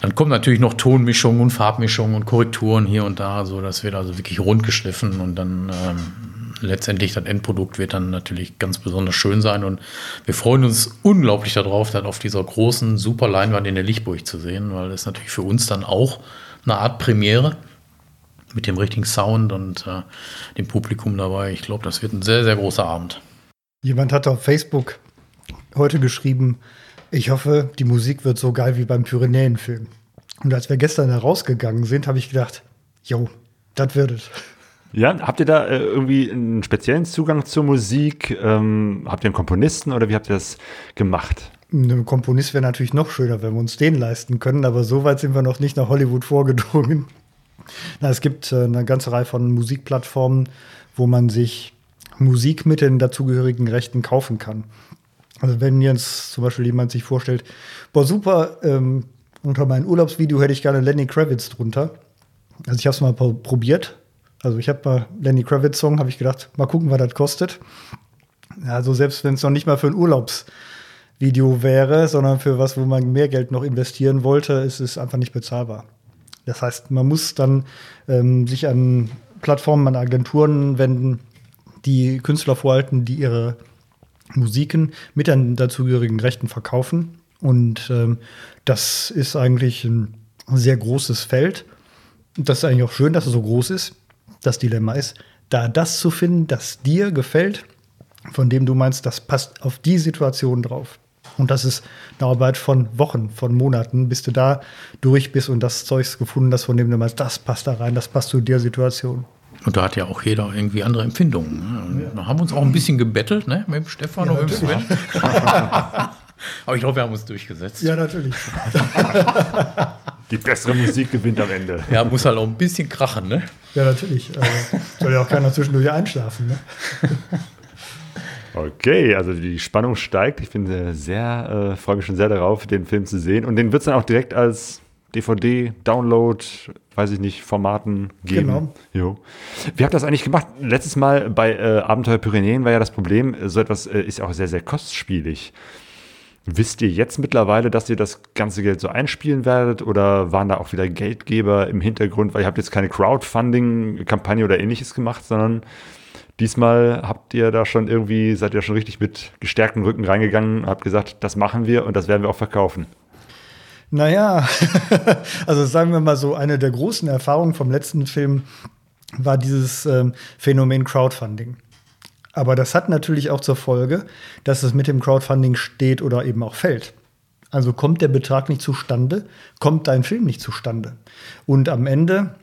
S5: dann kommen natürlich noch Tonmischungen und Farbmischungen und Korrekturen hier und da, so das wird also wirklich rund geschliffen und dann ähm, letztendlich das Endprodukt wird dann natürlich ganz besonders schön sein und wir freuen uns unglaublich darauf, das auf dieser großen super Leinwand in der Lichtburg zu sehen, weil das natürlich für uns dann auch eine Art Premiere mit dem richtigen Sound und äh, dem Publikum dabei. Ich glaube, das wird ein sehr, sehr großer Abend.
S4: Jemand hat auf Facebook heute geschrieben, ich hoffe, die Musik wird so geil wie beim Pyrenäenfilm. Und als wir gestern da rausgegangen sind, habe ich gedacht, jo, das wird es.
S3: Ja, habt ihr da äh, irgendwie einen speziellen Zugang zur Musik? Ähm, habt ihr einen Komponisten oder wie habt ihr das gemacht?
S4: Ein Komponist wäre natürlich noch schöner, wenn wir uns den leisten können, aber so weit sind wir noch nicht nach Hollywood vorgedrungen. Na, es gibt äh, eine ganze Reihe von Musikplattformen, wo man sich Musik mit den dazugehörigen Rechten kaufen kann. Also wenn jetzt zum Beispiel jemand sich vorstellt, boah super, ähm, Unter mein Urlaubsvideo hätte ich gerne Lenny Kravitz drunter. Also ich habe es mal probiert. Also ich habe mal Lenny Kravitz Song, habe ich gedacht, mal gucken, was das kostet. Also selbst wenn es noch nicht mal für ein Urlaubsvideo wäre, sondern für was, wo man mehr Geld noch investieren wollte, ist es einfach nicht bezahlbar. Das heißt, man muss dann ähm, sich an Plattformen, an Agenturen wenden, die Künstler vorhalten, die ihre Musiken mit den dazugehörigen Rechten verkaufen. Und ähm, das ist eigentlich ein sehr großes Feld. Das ist eigentlich auch schön, dass es so groß ist. Das Dilemma ist, da das zu finden, das dir gefällt, von dem du meinst, das passt auf die Situation drauf. Und das ist eine Arbeit von Wochen, von Monaten, bis du da durch bist und das Zeugs gefunden hast, von dem du meinst, das passt da rein, das passt zu der Situation.
S5: Und da hat ja auch jeder irgendwie andere Empfindungen. Ne? Da haben wir uns auch ein bisschen gebettelt, ne? Mit dem Stefan ja, und mit dem Sven. Aber ich glaube, wir haben uns durchgesetzt.
S4: Ja, natürlich.
S3: Die bessere Musik gewinnt am Ende.
S5: Ja, muss halt auch ein bisschen krachen, ne?
S4: Ja, natürlich. Also, soll ja auch keiner zwischendurch einschlafen, ne?
S3: Okay, also die Spannung steigt. Ich bin sehr, sehr äh, freue mich schon sehr darauf, den Film zu sehen. Und den wird es dann auch direkt als DVD, Download, weiß ich nicht, Formaten geben. Genau. Jo. Wie habt ihr das eigentlich gemacht? Letztes Mal bei äh, Abenteuer Pyrenäen war ja das Problem, so etwas äh, ist auch sehr, sehr kostspielig. Wisst ihr jetzt mittlerweile, dass ihr das ganze Geld so einspielen werdet oder waren da auch wieder Geldgeber im Hintergrund? Weil ihr habt jetzt keine Crowdfunding-Kampagne oder ähnliches gemacht, sondern diesmal habt ihr da schon irgendwie, seid ihr schon richtig mit gestärktem Rücken reingegangen und habt gesagt, das machen wir und das werden wir auch verkaufen.
S4: Naja, also sagen wir mal so, eine der großen Erfahrungen vom letzten Film war dieses ähm, Phänomen Crowdfunding. Aber das hat natürlich auch zur Folge, dass es mit dem Crowdfunding steht oder eben auch fällt. Also kommt der Betrag nicht zustande, kommt dein Film nicht zustande. Und am Ende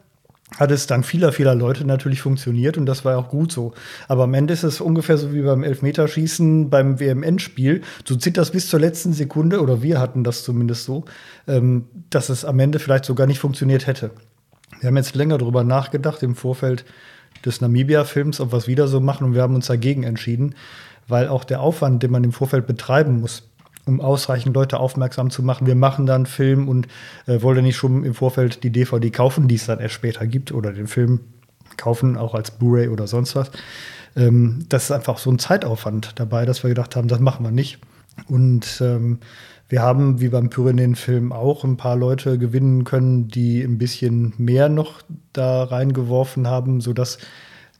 S4: hat es dank vieler, vieler Leute natürlich funktioniert und das war auch gut so. Aber am Ende ist es ungefähr so wie beim Elfmeterschießen beim WM-Endspiel. Du zitterst bis zur letzten Sekunde, oder wir hatten das zumindest so, ähm, dass es am Ende vielleicht sogar nicht funktioniert hätte. Wir haben jetzt länger darüber nachgedacht im Vorfeld des Namibia-Films, ob wir es wieder so machen und wir haben uns dagegen entschieden, weil auch der Aufwand, den man im Vorfeld betreiben muss, um ausreichend Leute aufmerksam zu machen. Wir machen dann einen Film und äh, wollen nicht schon im Vorfeld die DVD kaufen, die es dann erst später gibt, oder den Film kaufen, auch als Blu-ray oder sonst was. Ähm, das ist einfach so ein Zeitaufwand dabei, dass wir gedacht haben, das machen wir nicht. Und ähm, wir haben, wie beim Pyrenäen-Film auch, ein paar Leute gewinnen können, die ein bisschen mehr noch da reingeworfen haben, sodass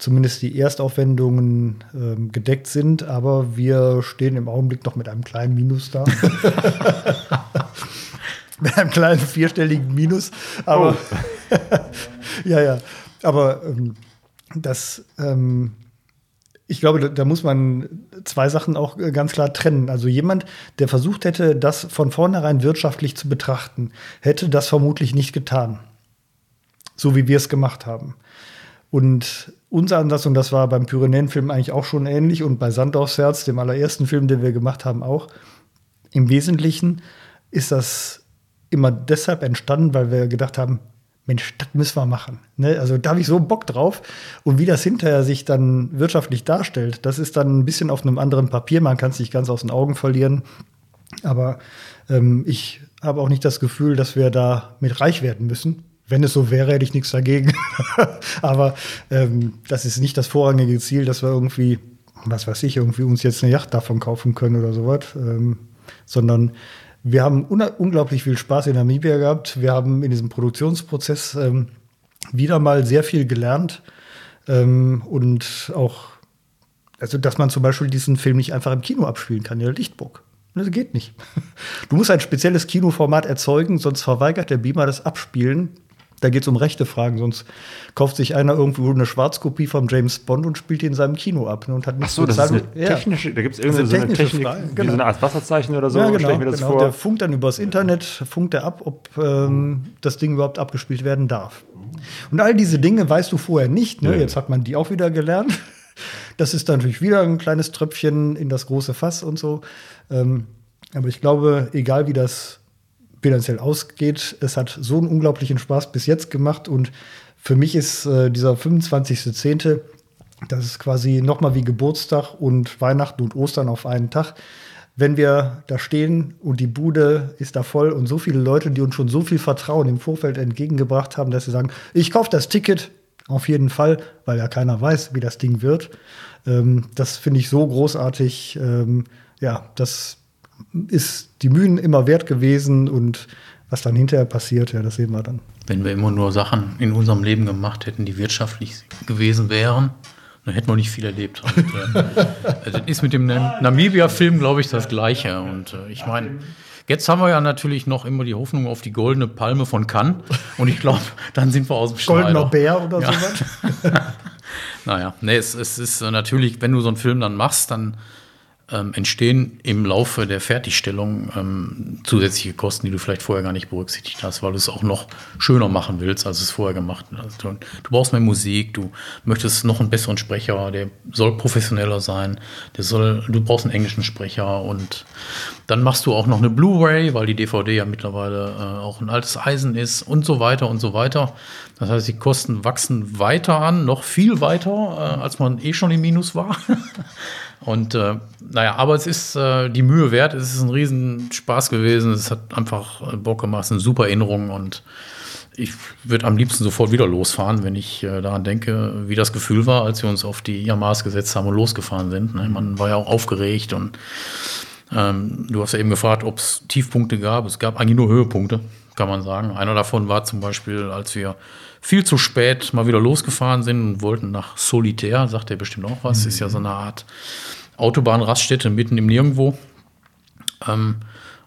S4: zumindest die Erstaufwendungen äh, gedeckt sind, aber wir stehen im Augenblick noch mit einem kleinen Minus da. mit einem kleinen vierstelligen Minus. Aber oh. ja, ja. Aber ähm, das, ähm, ich glaube, da, da, muss man zwei Sachen auch äh, ganz klar trennen. Also jemand, der versucht hätte, das von vornherein wirtschaftlich zu betrachten, hätte das vermutlich nicht getan. So wie wir es gemacht haben. Und unser Ansatz, und das war beim Pyrenäen-Film eigentlich auch schon ähnlich und bei Sand aufs Herz, dem allerersten Film, den wir gemacht haben, auch. Im Wesentlichen ist das immer deshalb entstanden, weil wir gedacht haben, Mensch, das müssen wir machen. Ne? Also da habe ich so Bock drauf. Und wie das hinterher sich dann wirtschaftlich darstellt, das ist dann ein bisschen auf einem anderen Papier. Man kann es nicht ganz aus den Augen verlieren. Aber ähm, ich habe auch nicht das Gefühl, dass wir da mit reich werden müssen. Wenn es so wäre, hätte ich nichts dagegen. Aber ähm, das ist nicht das vorrangige Ziel, dass wir irgendwie, was weiß ich, irgendwie uns jetzt eine Yacht davon kaufen können oder sowas. Ähm, sondern wir haben unglaublich viel Spaß in Namibia gehabt. Wir haben in diesem Produktionsprozess ähm, wieder mal sehr viel gelernt. Ähm, und auch, also dass man zum Beispiel diesen Film nicht einfach im Kino abspielen kann, in der Lichtburg. Das geht nicht. Du musst ein spezielles Kinoformat erzeugen, sonst verweigert der Beamer das Abspielen da geht es um rechte Fragen, sonst kauft sich einer irgendwo eine Schwarzkopie vom James Bond und spielt die in seinem Kino ab ne, und hat
S3: nichts Ach so, das ist eine technische, da gibt es irgendeine so eine Technik, Frage, genau. so eine Art Wasserzeichen oder so,
S4: ja, genau, genau. Der funkt dann übers Internet, funkt er ab, ob ähm, das Ding überhaupt abgespielt werden darf. Und all diese Dinge weißt du vorher nicht, ne? Jetzt hat man die auch wieder gelernt. Das ist natürlich wieder ein kleines Tröpfchen in das große Fass und so. Ähm, aber ich glaube, egal wie das bilanziell ausgeht. Es hat so einen unglaublichen Spaß bis jetzt gemacht und für mich ist äh, dieser 25.10., das ist quasi nochmal wie Geburtstag und Weihnachten und Ostern auf einen Tag. wenn wir da stehen und die Bude ist da voll und so viele Leute, die uns schon so viel Vertrauen im Vorfeld entgegengebracht haben, dass sie sagen, ich kaufe das Ticket auf jeden Fall, weil ja keiner weiß, wie das Ding wird. Ähm, das finde ich so großartig. Ähm, ja, das ist die Mühen immer wert gewesen und was dann hinterher passiert, ja, das sehen wir dann.
S5: Wenn wir immer nur Sachen in unserem Leben gemacht hätten, die wirtschaftlich gewesen wären, dann hätten wir nicht viel erlebt. Und, äh, das ist mit dem Namibia-Film, glaube ich, das Gleiche. Und äh, ich meine, jetzt haben wir ja natürlich noch immer die Hoffnung auf die goldene Palme von Cannes. Und ich glaube, dann sind wir aus dem Schneider.
S4: Goldener Bär oder
S5: Ja.
S4: sowas.
S5: Naja, nee, es, es ist natürlich, wenn du so einen Film dann machst, dann ähm, entstehen im Laufe der Fertigstellung ähm, zusätzliche Kosten, die du vielleicht vorher gar nicht berücksichtigt hast, weil du es auch noch schöner machen willst, als es vorher gemacht hast. Du, du brauchst mehr Musik, du möchtest noch einen besseren Sprecher, der soll professioneller sein, der soll, du brauchst einen englischen Sprecher und dann machst du auch noch eine Blu-ray, weil die DVD ja mittlerweile äh, auch ein altes Eisen ist und so weiter und so weiter. Das heißt, die Kosten wachsen weiter an, noch viel weiter, äh, als man eh schon im Minus war. Und äh, naja, aber es ist äh, die Mühe wert. Es ist ein Riesenspaß gewesen. Es hat einfach äh, Bock gemacht. Es eine super Erinnerung und ich würde am liebsten sofort wieder losfahren, wenn ich äh, daran denke, wie das Gefühl war, als wir uns auf die Yamahs gesetzt haben und losgefahren sind. Ne? Man war ja auch aufgeregt und ähm, du hast ja eben gefragt, ob es Tiefpunkte gab. Es gab eigentlich nur Höhepunkte, kann man sagen. Einer davon war zum Beispiel, als wir viel zu spät mal wieder losgefahren sind und wollten nach Solitär, sagt er bestimmt auch was, ist ja so eine Art Autobahnraststätte mitten im Nirgendwo. Ähm,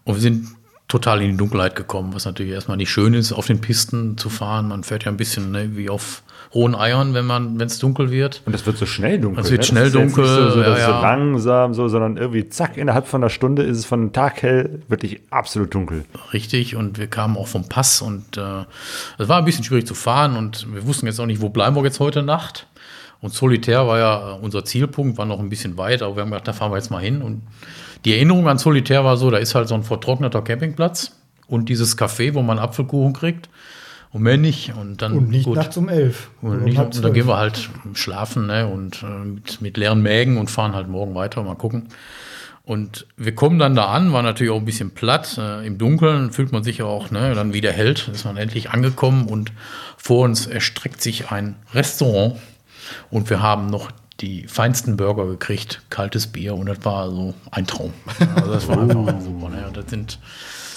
S5: und wir sind total in die Dunkelheit gekommen, was natürlich erstmal nicht schön ist, auf den Pisten zu fahren. Man fährt ja ein bisschen ne, wie auf hohen Eiern, wenn man, wenn es dunkel wird.
S3: Und es wird so schnell dunkel.
S5: Es wird
S3: ne?
S5: schnell dunkel,
S3: Nicht so, so,
S5: ja,
S3: es so
S5: ja.
S3: langsam, so, sondern irgendwie zack, innerhalb von einer Stunde ist es von Tag hell wirklich absolut dunkel.
S5: Richtig, und wir kamen auch vom Pass und äh, es war ein bisschen schwierig zu fahren und wir wussten jetzt auch nicht, wo bleiben wir jetzt heute Nacht. Und Solitär war ja unser Zielpunkt, war noch ein bisschen weit, aber wir haben gedacht, da fahren wir jetzt mal hin. Und die Erinnerung an Solitär war so, da ist halt so ein vertrockneter Campingplatz und dieses Café, wo man Apfelkuchen kriegt und mehr nicht. Und dann
S4: Und nicht
S5: gut.
S4: nachts um elf.
S5: Und,
S4: um
S5: nicht,
S4: halb
S5: und dann gehen wir halt schlafen ne, und äh, mit, mit leeren Mägen und fahren halt morgen weiter, mal gucken. Und wir kommen dann da an, war natürlich auch ein bisschen platt. Äh, Im Dunkeln fühlt man sich auch ne, dann wieder hell, ist man endlich angekommen und vor uns erstreckt sich ein Restaurant und wir haben noch die feinsten Burger gekriegt, kaltes Bier und das war so ein Traum. Also das war einfach super. Ne? Und das sind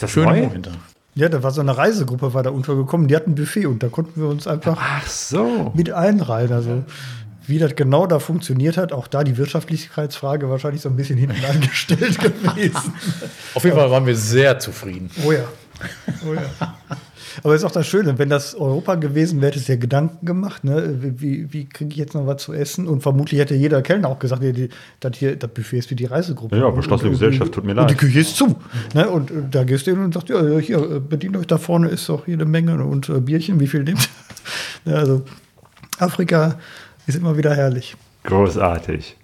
S3: das
S5: schöne
S3: neu?
S5: Momente.
S4: Ja, da war so eine Reisegruppe, war da untergekommen, die hatten ein Buffet und da konnten wir uns einfach
S3: Ach so.
S4: mit einreihen. Also wie das genau da funktioniert hat, auch da die Wirtschaftlichkeitsfrage wahrscheinlich so ein bisschen hinten angestellt gewesen.
S5: Auf jeden Fall waren wir sehr zufrieden.
S4: Oh ja. Oh ja. Aber ist auch das Schöne, wenn das Europa gewesen wäre, hätte es ja Gedanken gemacht, ne? wie, wie, kriege ich jetzt noch was zu essen? Und vermutlich hätte jeder Kellner auch gesagt, ja, die, das, hier, das Buffet ist wie die Reisegruppe.
S3: Ja, beschlossene Gesellschaft, tut mir
S4: Und die
S3: leid.
S4: Küche ist zu. Ne? Und äh, da gehst du hin und sagst, ja, hier, äh, bedient euch da vorne, ist doch jede Menge. Und äh, Bierchen, wie viel nehmt ihr? ja, also Afrika ist immer wieder herrlich.
S3: Großartig.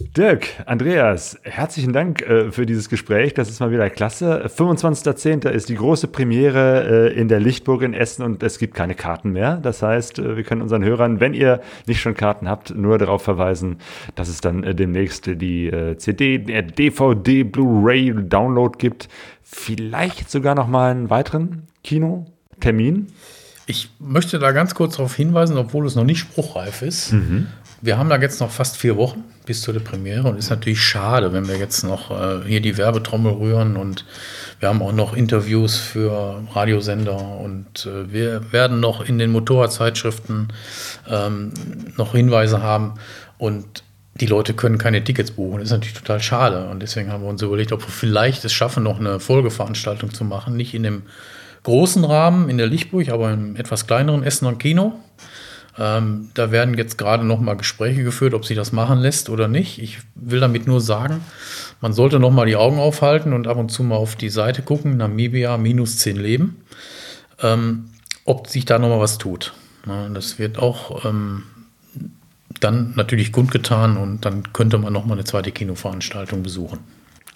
S3: Dirk, Andreas, herzlichen Dank äh, für dieses Gespräch. Das ist mal wieder klasse. 25.10. ist die große Premiere äh, in der Lichtburg in Essen und es gibt keine Karten mehr. Das heißt, äh, wir können unseren Hörern, wenn ihr nicht schon Karten habt, nur darauf verweisen, dass es dann äh, demnächst die äh, CD, der DVD, Blu-ray Download gibt. Vielleicht sogar noch mal einen weiteren Kinotermin.
S5: Ich möchte da ganz kurz darauf hinweisen, obwohl es noch nicht spruchreif ist. Wir haben da jetzt noch fast vier Wochen bis zu der Premiere und ist natürlich schade, wenn wir jetzt noch äh, hier die Werbetrommel rühren und wir haben auch noch Interviews für Radiosender und äh, wir werden noch in den Motorradzeitschriften ähm, noch Hinweise haben und die Leute können keine Tickets buchen. Das ist natürlich total schade und deswegen haben wir uns überlegt, ob wir vielleicht es schaffen, noch eine Folgeveranstaltung zu machen, nicht in dem großen Rahmen in der Lichtburg, aber im etwas kleineren Essener Kino. Ähm, da werden jetzt gerade noch mal Gespräche geführt, ob sich das machen lässt oder nicht. Ich will damit nur sagen, man sollte noch mal die Augen aufhalten und ab und zu mal auf die Seite gucken, Namibia minus 10 Leben, ähm, ob sich da noch mal was tut. Na, das wird auch ähm, dann natürlich kundgetan und dann könnte man noch mal eine zweite Kinoveranstaltung besuchen.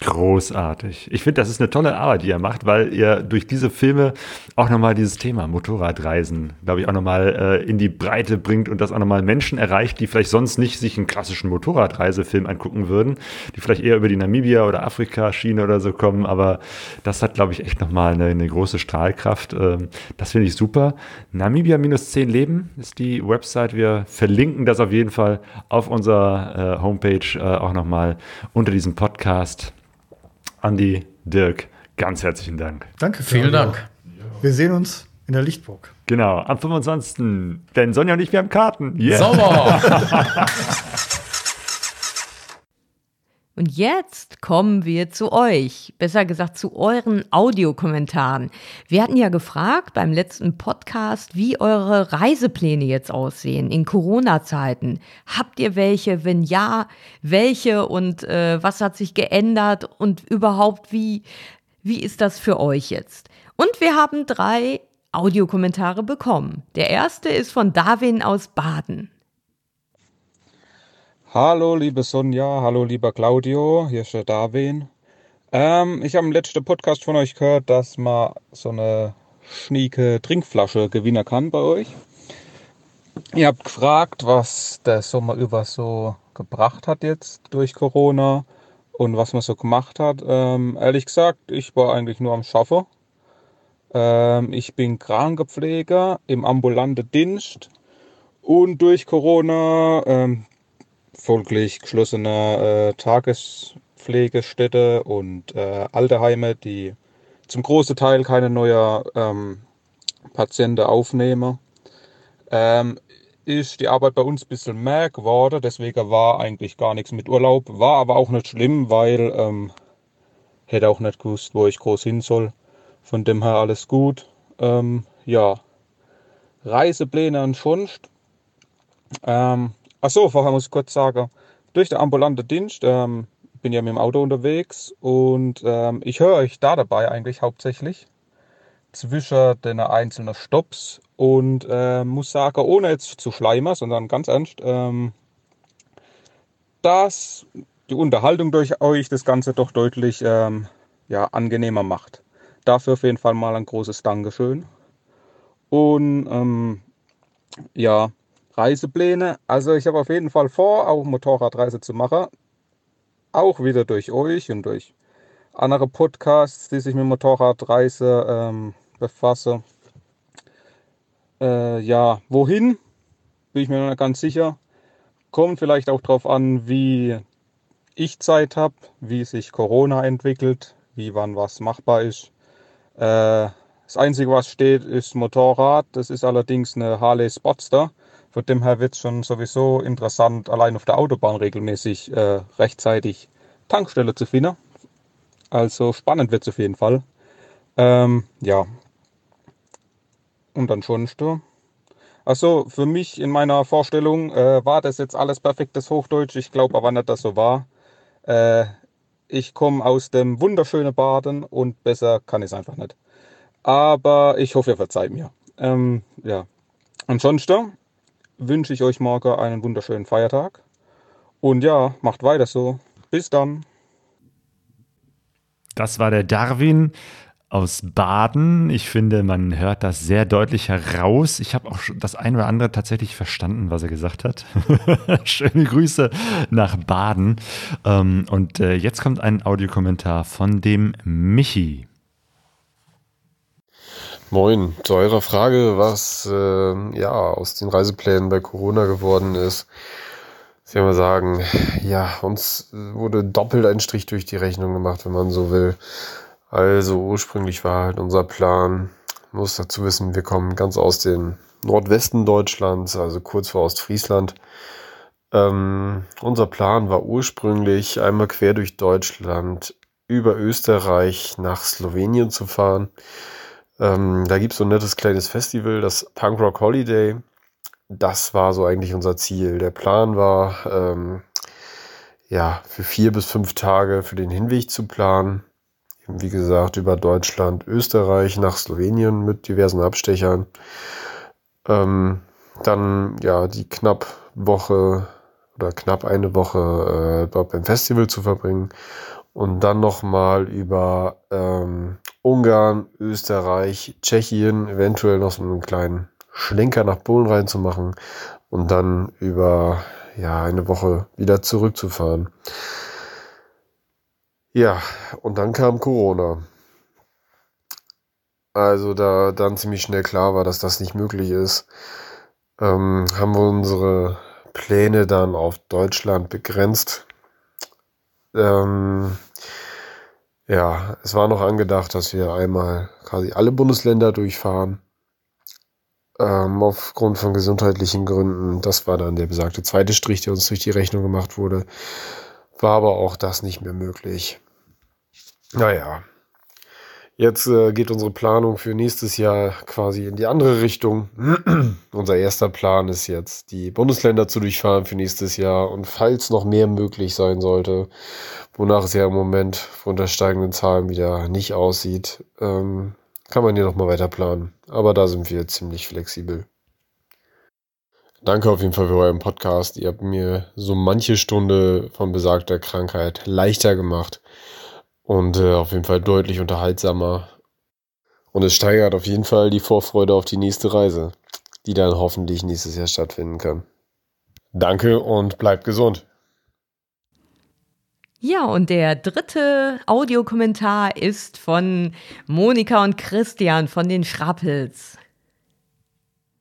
S3: Großartig. Ich finde, das ist eine tolle Arbeit, die ihr macht, weil ihr durch diese Filme auch nochmal dieses Thema Motorradreisen, glaube ich, auch nochmal äh, in die Breite bringt und das auch nochmal Menschen erreicht, die vielleicht sonst nicht sich einen klassischen Motorradreisefilm angucken würden, die vielleicht eher über die Namibia- oder Afrika-Schiene oder so kommen. Aber das hat, glaube ich, echt nochmal eine, eine große Strahlkraft. Ähm, das finde ich super. Namibia minus 10 Leben ist die Website. Wir verlinken das auf jeden Fall auf unserer äh, Homepage äh, auch nochmal unter diesem Podcast. Andi, Dirk, ganz herzlichen Dank.
S4: Danke.
S5: Vielen. Dank.
S4: Wir sehen uns in der Lichtburg.
S3: Genau, am 25. Denn Sonja und ich, wir haben Karten. Yeah.
S5: Sauber!
S1: Und jetzt kommen wir zu euch, besser gesagt zu euren Audiokommentaren. Wir hatten ja gefragt beim letzten Podcast, wie eure Reisepläne jetzt aussehen in Corona-Zeiten. Habt ihr welche? Wenn ja, welche? Und äh, was hat sich geändert? Und überhaupt, wie, wie ist das für euch jetzt? Und wir haben drei Audiokommentare bekommen. Der erste ist von Darwin aus Baden.
S6: Hallo, liebe Sonja, hallo, lieber Claudio, hier ist der Darwin. Ähm, ich habe im letzten Podcast von euch gehört, dass man so eine schnieke Trinkflasche gewinnen kann bei euch. Ihr habt gefragt, was der Sommer über so gebracht hat jetzt durch Corona und was man so gemacht hat. Ähm, ehrlich gesagt, ich war eigentlich nur am Schaffen. Ähm, ich bin Krankenpfleger im ambulanten Dienst und durch Corona ähm, folglich geschlossene äh, Tagespflegestätte und äh, Alterheime, die zum großen Teil keine neuen ähm, Patienten aufnehmen. Ähm, ist die Arbeit bei uns ein bisschen mehr geworden, deswegen war eigentlich gar nichts mit Urlaub, war aber auch nicht schlimm, weil ähm, hätte auch nicht gewusst, wo ich groß hin soll. Von dem her alles gut. Ähm, ja, Reisepläne und sonst. Ähm, Achso, vorher muss ich kurz sagen, durch den ambulanten Dienst ähm, bin ja mit dem Auto unterwegs und ähm, ich höre euch da dabei eigentlich hauptsächlich zwischen den einzelnen Stops und äh, muss sagen, ohne jetzt zu schleimen, sondern ganz ernst, ähm, dass die Unterhaltung durch euch das Ganze doch deutlich ähm, ja, angenehmer macht. Dafür auf jeden Fall mal ein großes Dankeschön. Und ähm, ja, Reisepläne. Also ich habe auf jeden Fall vor, auch Motorradreise zu machen. Auch wieder durch euch und durch andere Podcasts, die sich mit Motorradreise ähm, befassen. Äh, ja, wohin? Bin ich mir noch nicht ganz sicher. Kommt vielleicht auch darauf an, wie ich Zeit habe, wie sich Corona entwickelt, wie wann was machbar ist. Äh, das Einzige, was steht, ist Motorrad. Das ist allerdings eine Harley Sportster. Von dem her wird es schon sowieso interessant, allein auf der Autobahn regelmäßig äh, rechtzeitig Tankstelle zu finden. Also spannend wird es auf jeden Fall. Ähm, ja. Und dann schon Also für mich in meiner Vorstellung äh, war das jetzt alles perfektes Hochdeutsch. Ich glaube aber nicht, dass so war. Äh, ich komme aus dem wunderschönen Baden und besser kann ich es einfach nicht. Aber ich hoffe, ihr verzeiht mir. Ähm, ja. Ansonsten wünsche ich euch morgen einen wunderschönen Feiertag. Und ja, macht weiter so. Bis dann.
S3: Das war der Darwin aus Baden. Ich finde, man hört das sehr deutlich heraus. Ich habe auch das ein oder andere tatsächlich verstanden, was er gesagt hat. Schöne Grüße nach Baden. Ähm, und äh, jetzt kommt ein Audiokommentar von dem Michi.
S7: Moin, zu eurer Frage, was äh, ja aus den Reiseplänen bei Corona geworden ist. Ich will mal sagen, ja, uns wurde doppelt ein Strich durch die Rechnung gemacht, wenn man so will. Also ursprünglich war halt unser Plan, muss dazu wissen, wir kommen ganz aus dem Nordwesten Deutschlands, also kurz vor Ostfriesland. Ähm, unser Plan war ursprünglich einmal quer durch Deutschland über Österreich nach Slowenien zu fahren. Ähm, da gibt es so ein nettes kleines Festival, das Punk Rock Holiday. Das war so eigentlich unser Ziel. Der Plan war, ähm, ja, für vier bis fünf Tage für den Hinweg zu planen. Wie gesagt, über Deutschland, Österreich nach Slowenien mit diversen Abstechern. Ähm, dann, ja, die knapp Woche oder knapp eine Woche äh, dort beim Festival zu verbringen und dann nochmal über ähm, Ungarn, Österreich, Tschechien, eventuell noch so einen kleinen Schlenker nach Polen reinzumachen und dann über ja, eine Woche wieder zurückzufahren. Ja, und dann kam Corona. Also da dann ziemlich schnell klar war, dass das nicht möglich ist, ähm, haben wir unsere Pläne dann auf Deutschland begrenzt. Ähm, ja, es war noch angedacht, dass wir einmal quasi alle Bundesländer durchfahren. Ähm, aufgrund von gesundheitlichen Gründen. Das war dann der besagte zweite Strich, der uns durch die Rechnung gemacht wurde. War aber auch das nicht mehr möglich. Naja, jetzt äh, geht unsere Planung für nächstes Jahr quasi in die andere Richtung. Unser erster Plan ist jetzt, die Bundesländer zu durchfahren für nächstes Jahr und falls noch mehr möglich sein sollte, wonach es ja im Moment von der steigenden Zahlen wieder nicht aussieht, ähm, kann man hier nochmal weiter planen. Aber da sind wir ziemlich flexibel. Danke auf jeden Fall für euren Podcast. Ihr habt mir so manche Stunde von besagter Krankheit leichter gemacht und äh, auf jeden Fall deutlich unterhaltsamer. Und es steigert auf jeden Fall die Vorfreude auf die nächste Reise, die dann hoffentlich nächstes Jahr stattfinden kann. Danke und bleibt gesund.
S1: Ja, und der dritte Audiokommentar ist von Monika und Christian von den Schrappels.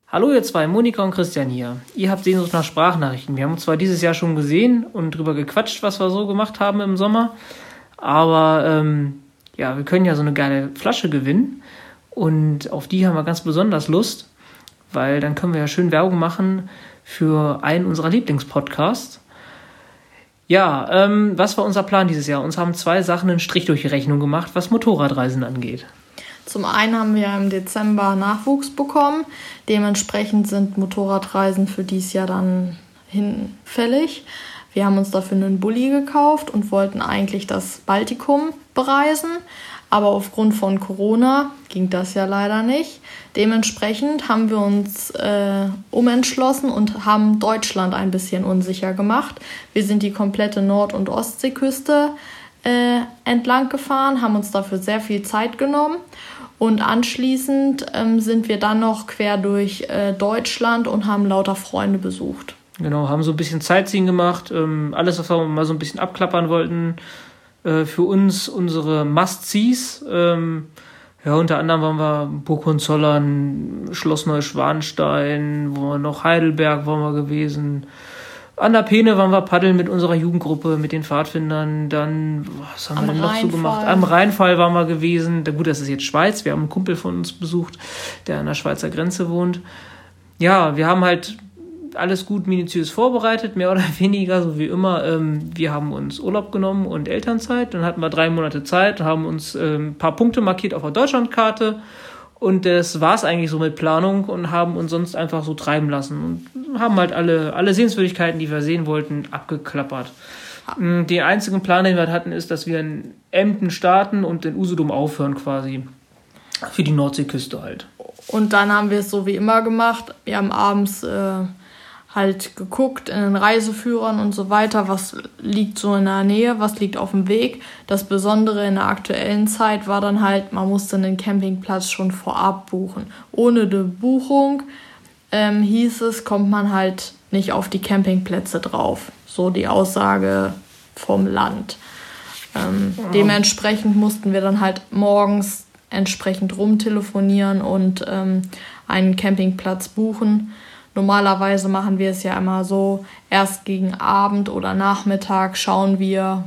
S8: Hallo ihr zwei, Monika und Christian hier. Ihr habt Sehnsucht nach Sprachnachrichten. Wir haben uns zwar dieses Jahr schon gesehen und drüber gequatscht, was wir so gemacht haben im Sommer, aber ähm, ja, wir können ja so eine geile Flasche gewinnen und auf die haben wir ganz besonders Lust, weil dann können wir ja schön Werbung machen für einen unserer Lieblingspodcasts. Ja, ähm, was war unser Plan dieses Jahr? Uns haben zwei Sachen einen Strich durch die Rechnung gemacht, was Motorradreisen angeht.
S9: Zum einen haben wir im Dezember Nachwuchs bekommen. Dementsprechend sind Motorradreisen für dieses Jahr dann hinfällig. Wir haben uns dafür einen Bulli gekauft und wollten eigentlich das Baltikum bereisen. Aber aufgrund von Corona ging das ja leider nicht. Dementsprechend haben wir uns äh, umentschlossen und haben Deutschland ein bisschen unsicher gemacht. Wir sind die komplette Nord- und Ostseeküste äh, entlang gefahren, haben uns dafür sehr viel Zeit genommen und anschließend ähm, sind wir dann noch quer durch äh, Deutschland und haben lauter Freunde besucht.
S8: Genau, haben so ein bisschen Sightseeing gemacht, ähm, alles, was wir mal so ein bisschen abklappern wollten. Äh, für uns unsere Must-Sees. Ähm, ja, unter anderem waren wir Burg Hohenzollern, Schloss Neuschwanstein, wo wir noch Heidelberg waren wir gewesen. An der Peene waren wir paddeln mit unserer Jugendgruppe, mit den Pfadfindern. Dann, was haben Am wir denn noch so gemacht? Am Rheinfall waren wir gewesen. Gut, das ist jetzt Schweiz. Wir haben einen Kumpel von uns besucht, der an der Schweizer Grenze wohnt. Ja, wir haben halt alles gut minutiös vorbereitet, mehr oder weniger, so wie immer. Ähm, wir haben uns Urlaub genommen und Elternzeit. Dann hatten wir drei Monate Zeit, haben uns ähm, ein paar Punkte markiert auf der Deutschlandkarte. Und das war es eigentlich so mit Planung und haben uns sonst einfach so treiben lassen und haben halt alle, alle Sehenswürdigkeiten, die wir sehen wollten, abgeklappert. Mm, den einzigen Plan, den wir hatten, ist, dass wir in Emden starten und in Usedom aufhören quasi. Für die Nordseeküste halt.
S9: Und dann haben wir es so wie immer gemacht. Wir haben abends äh, halt geguckt in den Reiseführern und so weiter, was liegt so in der Nähe, was liegt auf dem Weg. Das Besondere in der aktuellen Zeit war dann halt, man musste einen Campingplatz schon vorab buchen. Ohne eine Buchung ähm, hieß es, kommt man halt nicht auf die Campingplätze drauf. So die Aussage vom Land. Ähm, ja. Dementsprechend mussten wir dann halt morgens entsprechend rumtelefonieren und ähm, einen Campingplatz buchen. Normalerweise machen wir es ja immer so, erst gegen Abend oder Nachmittag schauen wir,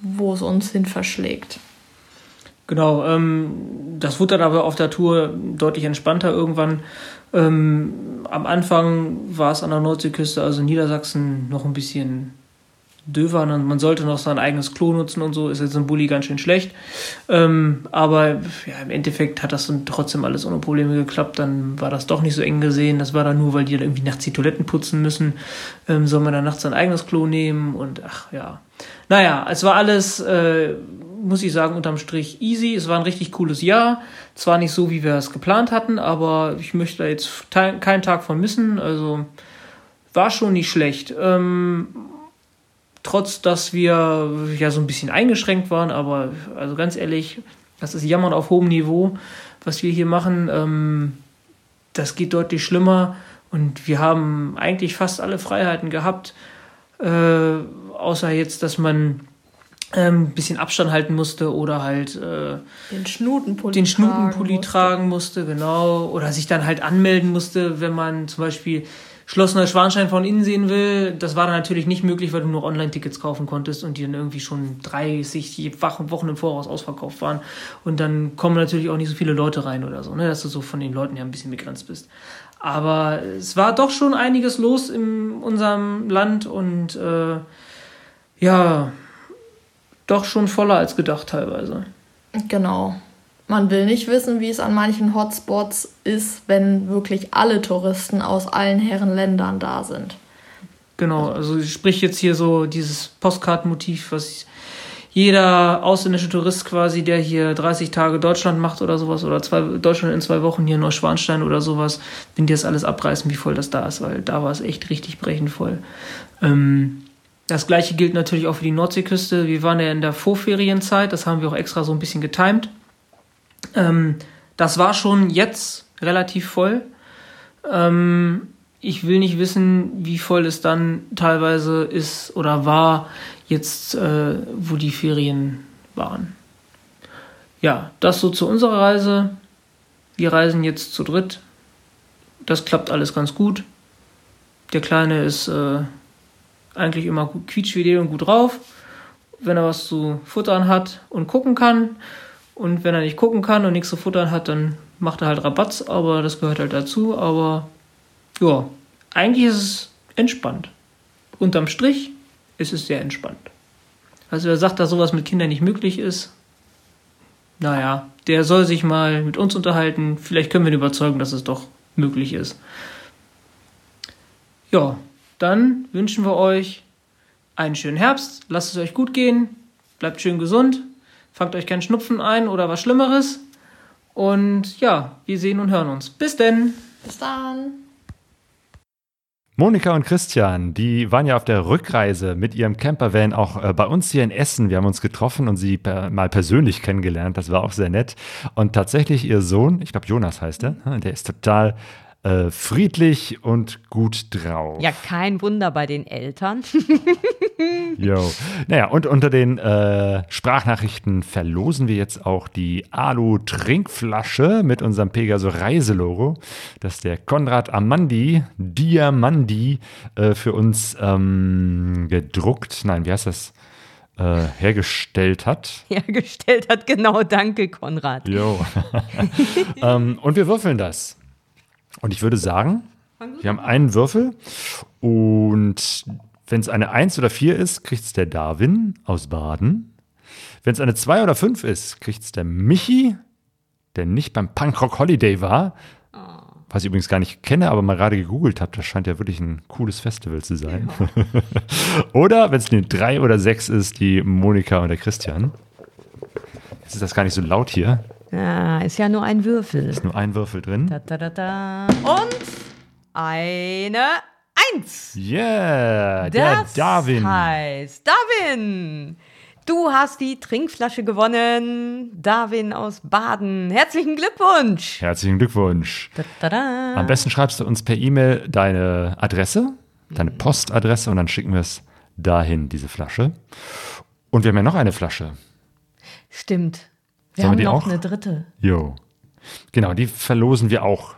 S9: wo es uns hin verschlägt.
S8: Genau, ähm, das wurde dann aber auf der Tour deutlich entspannter irgendwann. Ähm, am Anfang war es an der Nordseeküste, also Niedersachsen, noch ein bisschen döver. und Man sollte noch sein eigenes Klo nutzen und so. Ist jetzt ein Bulli ganz schön schlecht. Ähm, aber ja, im Endeffekt hat das dann trotzdem alles ohne Probleme geklappt. Dann war das doch nicht so eng gesehen. Das war dann nur, weil die dann irgendwie nachts die Toiletten putzen müssen. Ähm, soll man dann nachts sein eigenes Klo nehmen und ach ja. Naja, es war alles, äh, muss ich sagen, unterm Strich easy. Es war ein richtig cooles Jahr. Zwar nicht so, wie wir es geplant hatten, aber ich möchte da jetzt keinen Tag von missen. Also war schon nicht schlecht. Ähm, trotz dass wir ja so ein bisschen eingeschränkt waren, aber also ganz ehrlich, das ist Jammern auf hohem Niveau, was wir hier machen. Ähm, das geht deutlich schlimmer und wir haben eigentlich fast alle Freiheiten gehabt, äh, außer jetzt, dass man ähm, ein bisschen Abstand halten musste oder halt äh,
S9: Den Schnutenpulli,
S8: den Schnutenpulli
S9: tragen musste.
S8: tragen musste, genau. Oder sich dann halt anmelden musste, wenn man zum Beispiel Schloss Neuschwanstein von innen sehen will. Das war dann natürlich nicht möglich, weil du nur Online-Tickets kaufen konntest und die dann irgendwie schon 30 Wochen im Voraus ausverkauft waren. Und dann kommen natürlich auch nicht so viele Leute rein oder so, ne? dass du so von den Leuten ja ein bisschen begrenzt bist. Aber es war doch schon einiges los in unserem Land und äh, ja, doch schon voller als gedacht teilweise.
S9: Genau. Man will nicht wissen, wie es an manchen Hotspots ist, wenn wirklich alle Touristen aus allen Herren Ländern da sind.
S8: Genau, also sprich jetzt hier so dieses Postkartenmotiv, was jeder ausländische Tourist quasi, der hier 30 Tage Deutschland macht oder sowas, oder zwei, Deutschland in zwei Wochen hier in Neuschwanstein oder sowas, wenn die das alles abreißen, wie voll das da ist, weil da war es echt richtig brechend voll. Ähm, das gleiche gilt natürlich auch für die Nordseeküste. Wir waren ja in der Vorferienzeit, das haben wir auch extra so ein bisschen getimt. Ähm, das war schon jetzt relativ voll. Ähm, ich will nicht wissen, wie voll es dann teilweise ist oder war, jetzt, äh, wo die Ferien waren. Ja, das so zu unserer Reise. Wir reisen jetzt zu dritt. Das klappt alles ganz gut. Der Kleine ist äh, eigentlich immer gut quietschfidel und gut drauf, wenn er was zu futtern hat und gucken kann. Und wenn er nicht gucken kann und nichts zu futtern hat, dann macht er halt Rabatz, aber das gehört halt dazu. Aber ja, eigentlich ist es entspannt. Unterm Strich ist es sehr entspannt. Also wer sagt, dass sowas mit Kindern nicht möglich ist, naja, der soll sich mal mit uns unterhalten. Vielleicht können wir ihn überzeugen, dass es doch möglich ist. Ja, dann wünschen wir euch einen schönen Herbst. Lasst es euch gut gehen. Bleibt schön gesund. Fangt euch keinen Schnupfen ein oder was Schlimmeres. Und ja, wir sehen und hören uns. Bis denn.
S9: Bis dann.
S3: Monika und Christian, die waren ja auf der Rückreise mit ihrem Campervan auch äh, bei uns hier in Essen. Wir haben uns getroffen und sie per, mal persönlich kennengelernt. Das war auch sehr nett. Und tatsächlich ihr Sohn, ich glaube Jonas heißt er, ne, der ist total äh, friedlich und gut drauf.
S1: Ja, kein Wunder bei den Eltern.
S3: Jo. Naja, und unter den äh, Sprachnachrichten verlosen wir jetzt auch die Alu-Trinkflasche mit unserem Pegaso Reiselogo, das der Konrad Amandi, Diamandi, äh, für uns ähm, gedruckt, nein, wie heißt das, äh, hergestellt hat.
S1: Hergestellt hat, genau, danke, Konrad.
S3: Jo. ähm, und wir würfeln das. Und ich würde sagen, wir haben einen Würfel und wenn es eine 1 oder 4 ist, kriegt es der Darwin aus Baden. Wenn es eine 2 oder 5 ist, kriegt es der Michi, der nicht beim Punkrock Holiday war. Was ich übrigens gar nicht kenne, aber mal gerade gegoogelt habe, das scheint ja wirklich ein cooles Festival zu sein. oder wenn es eine 3 oder 6 ist, die Monika und der Christian. Jetzt ist das gar nicht so laut hier.
S1: Ah, ist ja nur ein Würfel.
S3: Ist nur ein Würfel drin.
S1: Da, da, da, da. Und eine Eins.
S3: Yeah, der
S1: Das
S3: Darwin.
S1: heißt, Darwin, du hast die Trinkflasche gewonnen. Darwin aus Baden. Herzlichen Glückwunsch.
S3: Herzlichen Glückwunsch.
S1: Da, da, da.
S3: Am besten schreibst du uns per E-Mail deine Adresse, deine Postadresse und dann schicken wir es dahin, diese Flasche. Und wir haben ja noch eine Flasche.
S1: Stimmt. Wir
S3: Sollen
S1: haben
S3: wir
S1: noch
S3: auch?
S1: eine dritte.
S3: Jo. Genau, die verlosen wir auch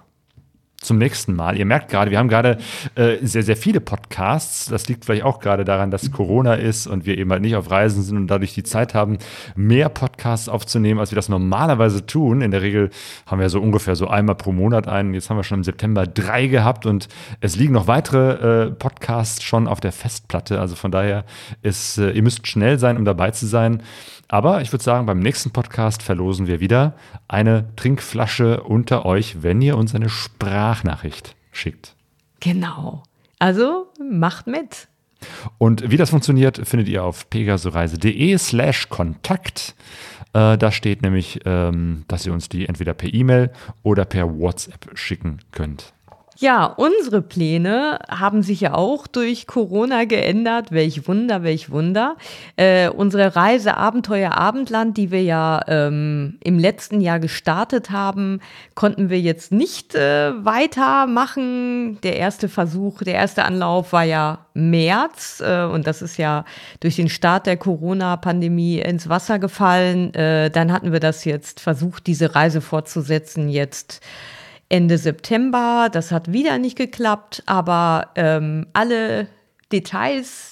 S3: zum nächsten Mal. Ihr merkt gerade, wir haben gerade äh, sehr, sehr viele Podcasts. Das liegt vielleicht auch gerade daran, dass Corona ist und wir eben halt nicht auf Reisen sind und dadurch die Zeit haben, mehr Podcasts aufzunehmen, als wir das normalerweise tun. In der Regel haben wir so ungefähr so einmal pro Monat einen. Jetzt haben wir schon im September drei gehabt und es liegen noch weitere äh, Podcasts schon auf der Festplatte. Also von daher ist, äh, ihr müsst schnell sein, um dabei zu sein. Aber ich würde sagen, beim nächsten Podcast verlosen wir wieder eine Trinkflasche unter euch, wenn ihr uns eine Sprachnachricht schickt.
S1: Genau. Also macht mit.
S3: Und wie das funktioniert, findet ihr auf pegasoreise.de slash Kontakt. Äh, da steht nämlich, ähm, dass ihr uns die entweder per E-Mail oder per WhatsApp schicken könnt.
S1: Ja, unsere Pläne haben sich ja auch durch Corona geändert. Welch Wunder, welch Wunder. Äh, unsere Reise Abenteuer Abendland, die wir ja ähm, im letzten Jahr gestartet haben, konnten wir jetzt nicht äh, weitermachen. Der erste Versuch, der erste Anlauf war ja März äh, und das ist ja durch den Start der Corona-Pandemie ins Wasser gefallen. Äh, dann hatten wir das jetzt versucht, diese Reise fortzusetzen jetzt Ende September. Das hat wieder nicht geklappt, aber ähm, alle Details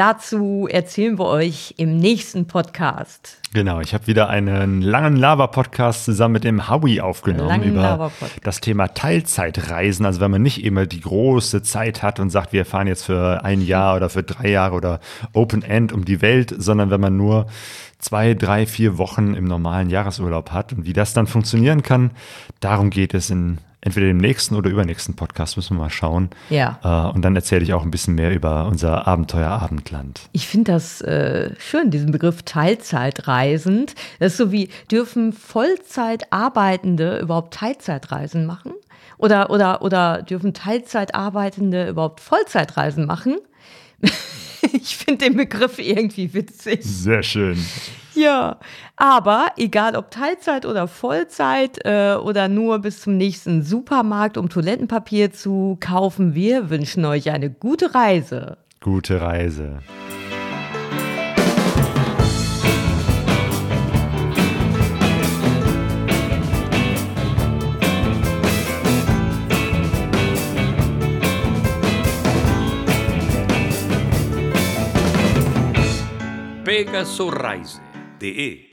S1: dazu erzählen wir euch im nächsten Podcast.
S3: Genau, ich habe wieder einen langen Lava-Podcast zusammen mit dem Howie aufgenommen über das Thema Teilzeitreisen. Also wenn man nicht immer die große Zeit hat und sagt, wir fahren jetzt für ein Jahr oder für drei Jahre oder Open End um die Welt, sondern wenn man nur zwei, drei, vier Wochen im normalen Jahresurlaub hat und wie das dann funktionieren kann, darum geht es in entweder dem nächsten oder übernächsten Podcast, müssen wir mal schauen.
S1: Ja.
S3: Äh, und dann erzähle ich auch ein bisschen mehr über unser Abenteuer Abendland.
S1: Ich finde das äh, schön, diesen Begriff Teilzeitreisend. Das ist so wie, dürfen Vollzeitarbeitende überhaupt Teilzeitreisen machen? Oder, oder, oder dürfen Teilzeitarbeitende überhaupt Vollzeitreisen machen? ich finde den Begriff irgendwie witzig.
S3: Sehr schön.
S1: Ja, aber egal ob Teilzeit oder Vollzeit äh, oder nur bis zum nächsten Supermarkt, um Toilettenpapier zu kaufen, wir wünschen euch eine gute Reise.
S3: Gute Reise.
S2: pegasoreise.de